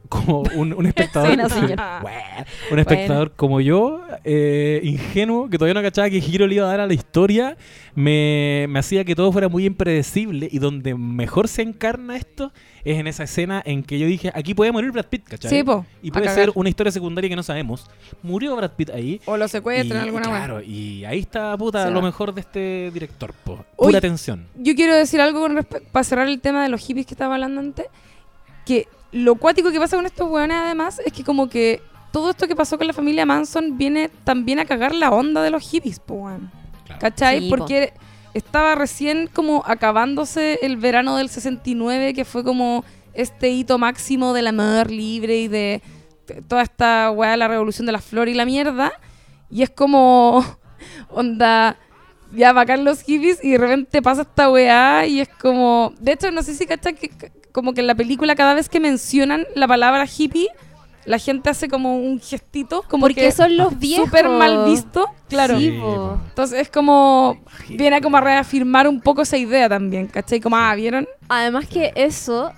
Como un, un espectador. Buena, señor. Buena. un espectador como yo, eh, ingenuo, que todavía no cachaba qué giro le iba a dar a la historia, me, me hacía que todo fuera muy impredecible. Y donde mejor se encarna esto es en esa escena en que yo dije, aquí puede morir Brad Pitt, ¿cachai? Sí, po. Y puede ser una historia secundaria que no sabemos. Murió Brad Pitt ahí. O lo secuestran, alguna claro, y ahí está, puta, Sí. lo mejor de este director, po. Uy. Pura tensión. Yo quiero decir algo con respecto, para cerrar el tema de los hippies que estaba hablando antes, que lo cuático que pasa con estos weones además es que como que todo esto que pasó con la familia Manson viene también a cagar la onda de los hippies, po, weón. Claro. ¿Cachai? Sí, po. Porque estaba recién como acabándose el verano del 69, que fue como este hito máximo del amor libre y de toda esta weá de la revolución de las flores y la mierda. Y es como, onda, ya bacán los hippies y de repente pasa esta weá y es como... De hecho, no sé si cachan que- como que en la película cada vez que mencionan la palabra hippie, la gente hace como un gestito, como Porque que son los viejos. súper mal visto. Claro. Sí. Entonces es como. Viene a como a reafirmar un poco esa idea también, ¿cachai? Como, ah, ¿vieron? Además que eso,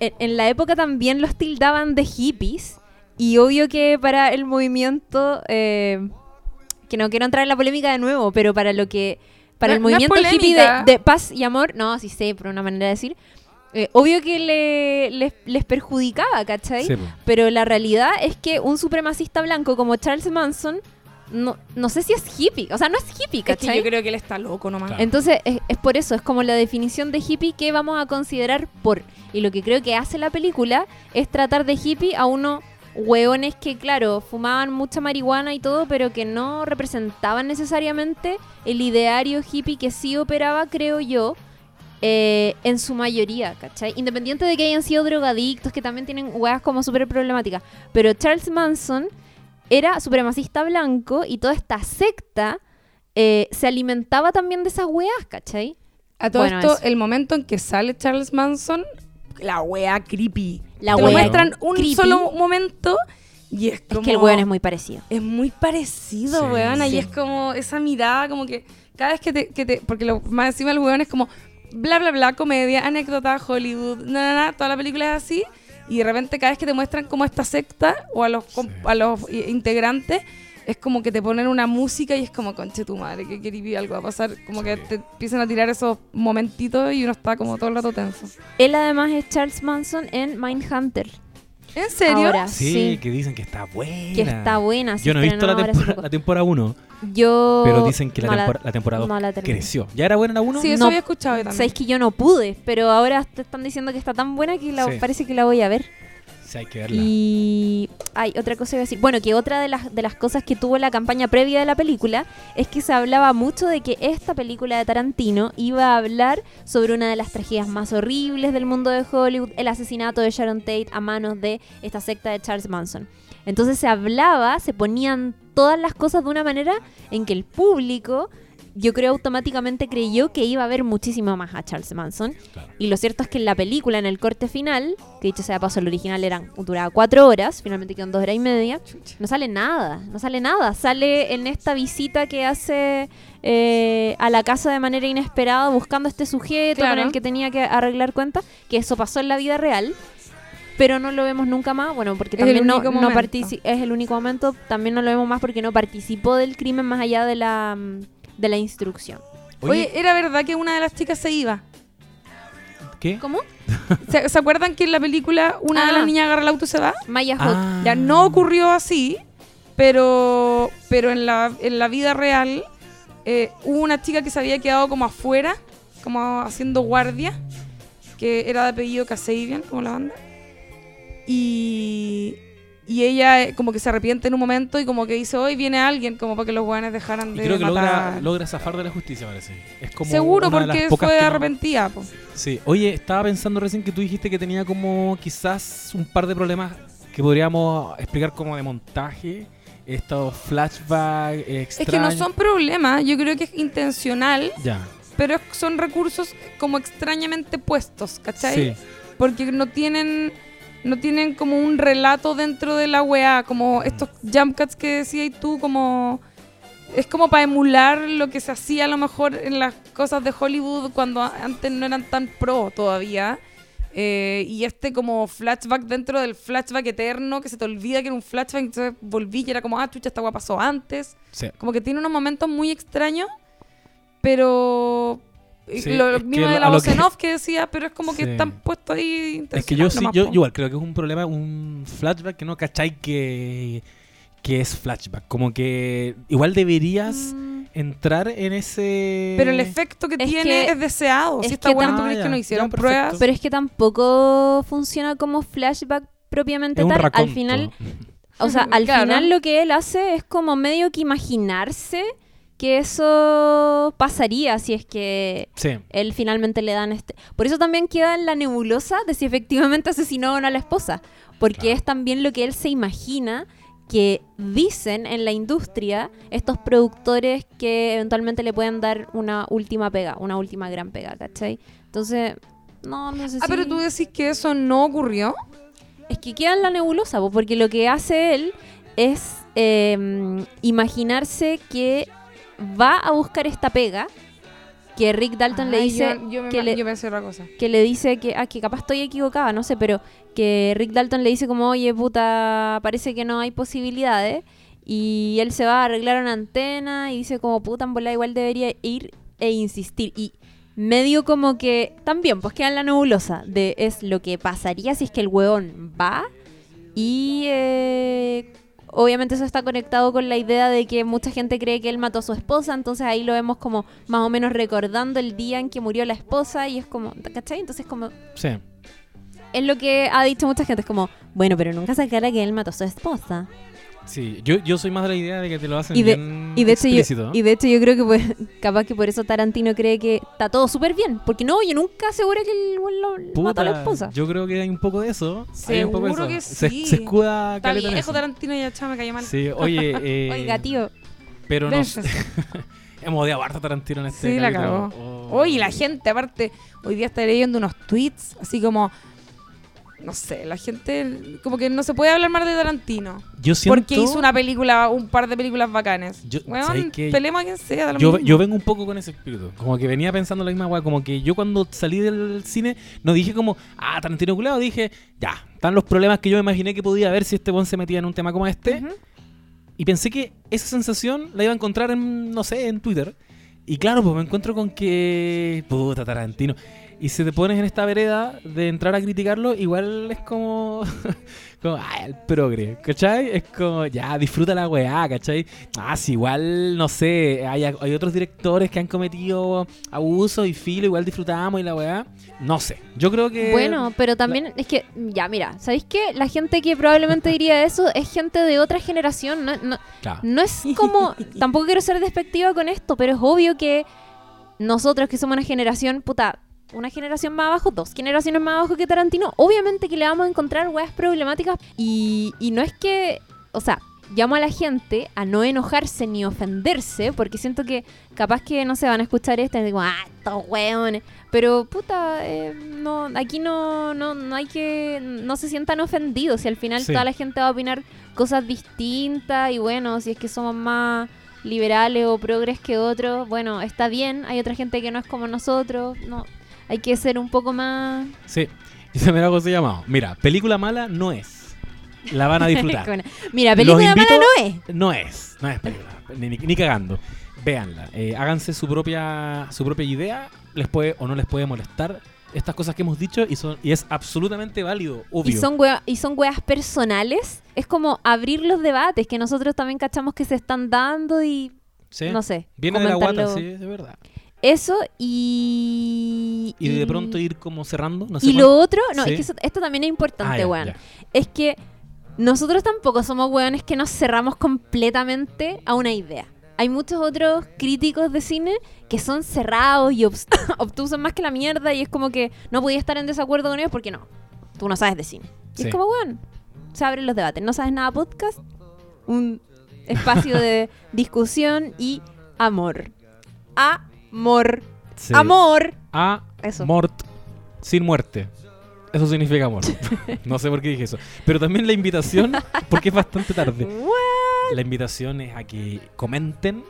en, en la época también los tildaban de hippies. Y obvio que para el movimiento, eh, que no quiero entrar en la polémica de nuevo, pero para lo que, para No- el movimiento hippie de, de paz y amor, no, sí sé, por una manera de decir, eh, obvio que le- les, les perjudicaba, ¿cachai? Sí. Pero la realidad es que un supremacista blanco como Charles Manson, no, no sé si es hippie, o sea, no es hippie, Es que ¿cachai? yo creo que él está loco nomás. Claro. Entonces, es, es por eso, es como la definición de hippie que vamos a considerar por. Y lo que creo que hace la película es tratar de hippie a unos hueones que, claro, fumaban mucha marihuana y todo, pero que no representaban necesariamente el ideario hippie que sí operaba, creo yo, eh, en su mayoría, ¿cachai? Independiente de que hayan sido drogadictos, que también tienen hueas como súper problemáticas. Pero Charles Manson era supremacista blanco y toda esta secta eh, se alimentaba también de esas weas, ¿cachai? A todo Bueno, esto, eso. el momento en que sale Charles Manson, la wea creepy. La Te lo wea muestran un creepy. solo momento y es Es como... que el weón es muy parecido. Es muy parecido, Sí. weón. Sí. Y es como esa mirada, como que cada vez que te. Que te porque lo más encima el weón es como bla, bla, bla, comedia, anécdota, Hollywood, na, na, na, toda la película es así. Y de repente cada vez que te muestran como esta secta o a los, Sí. a los i- integrantes, es como que te ponen una música y es como, conche tu madre, que creepy algo va a pasar. Como que te empiezan a tirar esos momentitos y uno está como todo el rato tenso. Él además es Charles Manson en Mindhunter. ¿En serio? Ahora, Sí, sí. que dicen que está buena. Que está buena. Yo no he visto la, tempora- poco. la temporada 1, Yo... pero dicen que la, temporada 2 no la terminé. creció. ¿Ya era buena la 1? Sí, eso No, había escuchado también. Sabéis que yo no pude, pero ahora te están diciendo que está tan buena que la- Sí. parece que la voy a ver. Hay que verla. Y hay otra cosa que decir. Bueno, que otra de las, de las cosas que tuvo la campaña previa de la película es que se hablaba mucho de que esta película de Tarantino iba a hablar sobre una de las tragedias más horribles del mundo de Hollywood, el asesinato de Sharon Tate a manos de esta secta de Charles Manson. Entonces se hablaba, se ponían todas las cosas de una manera en que el público, yo creo, automáticamente creyó que iba a ver muchísimo más a Charles Manson. Claro. Y lo cierto es que en la película, en el corte final, que dicho sea de paso, el original eran, duraba cuatro horas, finalmente quedan dos horas y media, no sale nada, no sale nada. Sale en esta visita que hace eh, a la casa de manera inesperada buscando a este sujeto Claro. con el que tenía que arreglar cuentas, que eso pasó en la vida real. Pero no lo vemos nunca más, bueno, porque también no, no es el único momento, también no lo vemos más porque no participó del crimen más allá de la, mm, de la instrucción. Oye, ¿era verdad que una de las chicas se iba? ¿qué? ¿Cómo? ¿Se, se acuerdan que en la película una de Ah. las niñas agarra el auto y se va? Maya Hawke. Ah. Ya no ocurrió así, pero, pero en, la, en la vida real eh, hubo una chica que se había quedado como afuera, como haciendo guardia, que era de apellido Kasabian, como la banda. Y, y ella eh, como que se arrepiente en un momento y como que dice, hoy viene alguien, como para que los guanes dejaran Y de creo que logra, matar. logra zafar de la justicia, parece. Es como Seguro, de porque pocas fue no- arrepentida. Sí. Oye, estaba pensando recién que tú dijiste que tenía como quizás un par de problemas que podríamos explicar como de montaje. Estos flashbacks Es que no son problemas, yo creo que es intencional, Ya, pero son recursos como extrañamente puestos, ¿cachai? sí. Porque no tienen no tienen como un relato dentro de la weá, como estos jump cuts que decías tú, como es como para emular lo que se hacía a lo mejor en las cosas de Hollywood cuando antes no eran tan pro todavía. Eh, y este como flashback dentro del flashback eterno, que se te olvida que era un flashback, entonces volví y era como, ah, chucha, esta weá pasó antes. sí. Como que tiene unos momentos muy extraños, pero... Sí, lo, mismo de la voz que- en off que decía, pero es como que Sí. están puestos ahí Es que yo sí, yo, igual creo que es un problema, un flashback que no cachai que, que es flashback. Como que igual deberías Mm, entrar en ese... Pero el efecto que Es tiene que- es deseado. es si está que bueno, tam- ¿tú crees Ah, que no ya, hicieron ya, pruebas? Pero es que tampoco funciona como flashback propiamente es un tal. Al final, o sea, al Claro. final lo que él hace es como medio que imaginarse que eso pasaría si es que Sí. él finalmente le dan este. Por eso también queda en la nebulosa de si efectivamente asesinó o no a la esposa. Porque Claro. es también lo que él se imagina que dicen en la industria estos productores que eventualmente le pueden dar una última pega, una última gran pega, ¿cachai? Entonces, no, no sé Ah, si... pero tú decís que eso no ocurrió. Es que queda en la nebulosa, po, porque lo que hace él es eh, imaginarse que va a buscar esta pega que Rick Dalton le dice yo, yo me- que le, yo pensé otra cosa. que le dice que, ah, que capaz estoy equivocada, no sé, pero que Rick Dalton le dice como, oye, puta, parece que no hay posibilidades. Y él se va a arreglar una antena y dice como, puta, en bola igual debería ir e insistir. Y medio como que también, pues queda en la nebulosa de es lo que pasaría si es que el hueón va. Y eh, obviamente eso está conectado con la idea de que mucha gente cree que él mató a su esposa, entonces ahí lo vemos como más o menos recordando el día en que murió la esposa y es como, ¿cachai? Entonces como Sí. es lo que ha dicho mucha gente, es como, bueno, pero nunca se aclara que él mató a su esposa. Sí, yo, yo soy más de la idea de que te lo hacen Y de- bien Y de, hecho yo, explícito. y de hecho yo creo que pues, capaz que por eso Tarantino cree que está todo súper bien, porque no, yo nunca aseguré que el lo lo mató a la esposa. Yo creo que hay un poco de eso. un poco de Seguro eso. que Se, sí. se escuda Está viejo eso. Tarantino ya, chama, me cayó mal. Sí, oye, eh, Oiga, tío, pero no. Hemos odiado harto a Tarantino en este Sí, la capítulo. cagó. Oh. Oye, la gente, aparte, hoy día está leyendo unos tweets, así como, no sé, la gente, como que no se puede hablar más de Tarantino. Yo siento... Porque hizo una película, un par de películas bacanes. Yo- Weón, pelemos a quien sea, Yo, yo vengo un poco con ese espíritu. Como que venía pensando la misma weá. Como que yo cuando salí del cine no dije como, ah, Tarantino culado. Dije, ya, están los problemas que yo me imaginé que podía haber si este buen se metía en un tema como este. Y pensé que esa sensación la iba a encontrar en, no sé, en Twitter. Y claro, pues me encuentro con que. Puta, Tarantino. Y si te pones en esta vereda de entrar a criticarlo, igual es como. como, ah, el progre, ¿cachai? Es como, ya, disfruta la weá, ¿cachai? Ah, sí, igual, no sé, hay, hay otros directores que han cometido abusos y filo, igual disfrutamos y la weá. No sé, yo creo que. Bueno, pero también es que, ya, mira, ¿sabéis qué? La gente que probablemente diría eso es gente de otra generación. No, no, Claro. no es como. tampoco quiero ser despectiva con esto, pero es obvio que nosotros que somos una generación, puta, una generación más abajo, dos generaciones más abajo que Tarantino, obviamente que le vamos a encontrar weas problemáticas. Y, y no es que. O sea, llamo a la gente a no enojarse ni ofenderse, porque siento que capaz que no se van a escuchar esto y digo, ah, estos weones. Pero, puta, eh, no, aquí no, no, no hay que. No se sientan ofendidos. Si al final Sí. toda la gente va a opinar cosas distintas y bueno, si es que somos más liberales o progres que otros, bueno, está bien. Hay otra gente que no es como nosotros. No, hay que ser un poco más. Sí, y se me algo así llamado. Mira, película mala no es. La van a disfrutar. Con- Mira, película Los mala invito- no es. No es, no es película. Ni, ni- ni cagando. Véanla. eh, háganse su propia, su propia idea. Les puede o no les puede molestar estas cosas que hemos dicho y, son, y es absolutamente válido, obvio. Y son, wea- y son weas personales. Es como abrir los debates que nosotros también cachamos que se están dando y ¿Sí? no sé. Viene de la guata, comentarlo. sí, es verdad. Eso y... Y de pronto ir como cerrando, no sé. Y lo otro, no, Sí. es que eso- esto también es importante, Ah, ya, weón. ya. Es que nosotros tampoco somos weones que nos cerramos completamente a una idea. Hay muchos otros críticos de cine que son cerrados y obtusos más que la mierda y es como que no podía estar en desacuerdo con ellos porque no, tú no sabes de cine. Y Sí. es como, weón, se abren los debates. No sabes nada podcast, un espacio de discusión y amor. Amor. Sí. Amor. A Eso. mort sin muerte. Eso significa amor. no sé por qué dije eso. Pero también la invitación, porque es bastante tarde. La invitación es a que comenten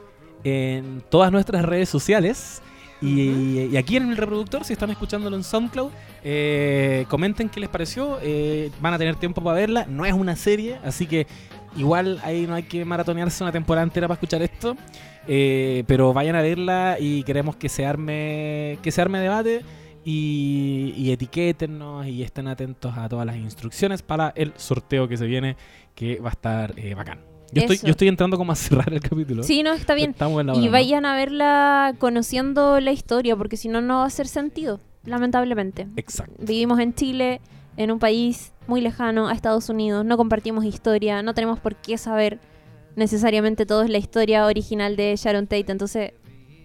en todas nuestras redes sociales. Y, y aquí en el reproductor, si están escuchándolo en SoundCloud, eh, comenten qué les pareció. eh, van a tener tiempo para verla. No es una serie, así que igual ahí no hay que maratonearse una temporada entera para escuchar esto. Eh, pero vayan a verla y queremos que se arme, que se arme debate. Y, y etiquétennos y estén atentos a todas las instrucciones para el sorteo que se viene, que va a estar eh, bacán. Yo estoy, yo estoy entrando como a cerrar el capítulo. Sí, no, está bien. Hora, Y ¿no? vayan a verla conociendo la historia, porque si no, no va a hacer sentido, lamentablemente. Exacto. Vivimos en Chile, en un país muy lejano a Estados Unidos, no compartimos historia, no tenemos por qué saber necesariamente todo es la historia original de Sharon Tate, entonces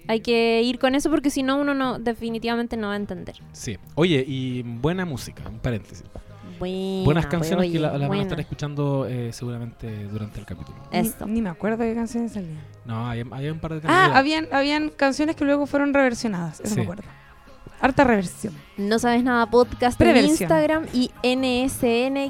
hay que ir con eso porque si no uno no definitivamente no va a entender. Sí. Oye, y buena música, un paréntesis. Buena, Buenas canciones oye, que la- las van a estar escuchando eh, seguramente durante el capítulo. Ni, Eso. ni me acuerdo qué canciones salían. No, hay, hay un par de canciones. Ah, habían, habían canciones que luego fueron reversionadas, eso Sí. me acuerdo. Harta reversión. No sabes nada podcast en. Instagram y nsn-podcast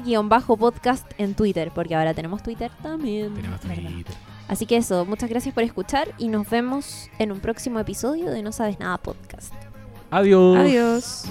en Twitter, porque ahora tenemos Twitter también. Tenemos. Twitter. Así que eso, muchas gracias por escuchar y nos vemos en un próximo episodio de No sabes nada podcast. Adiós. Adiós.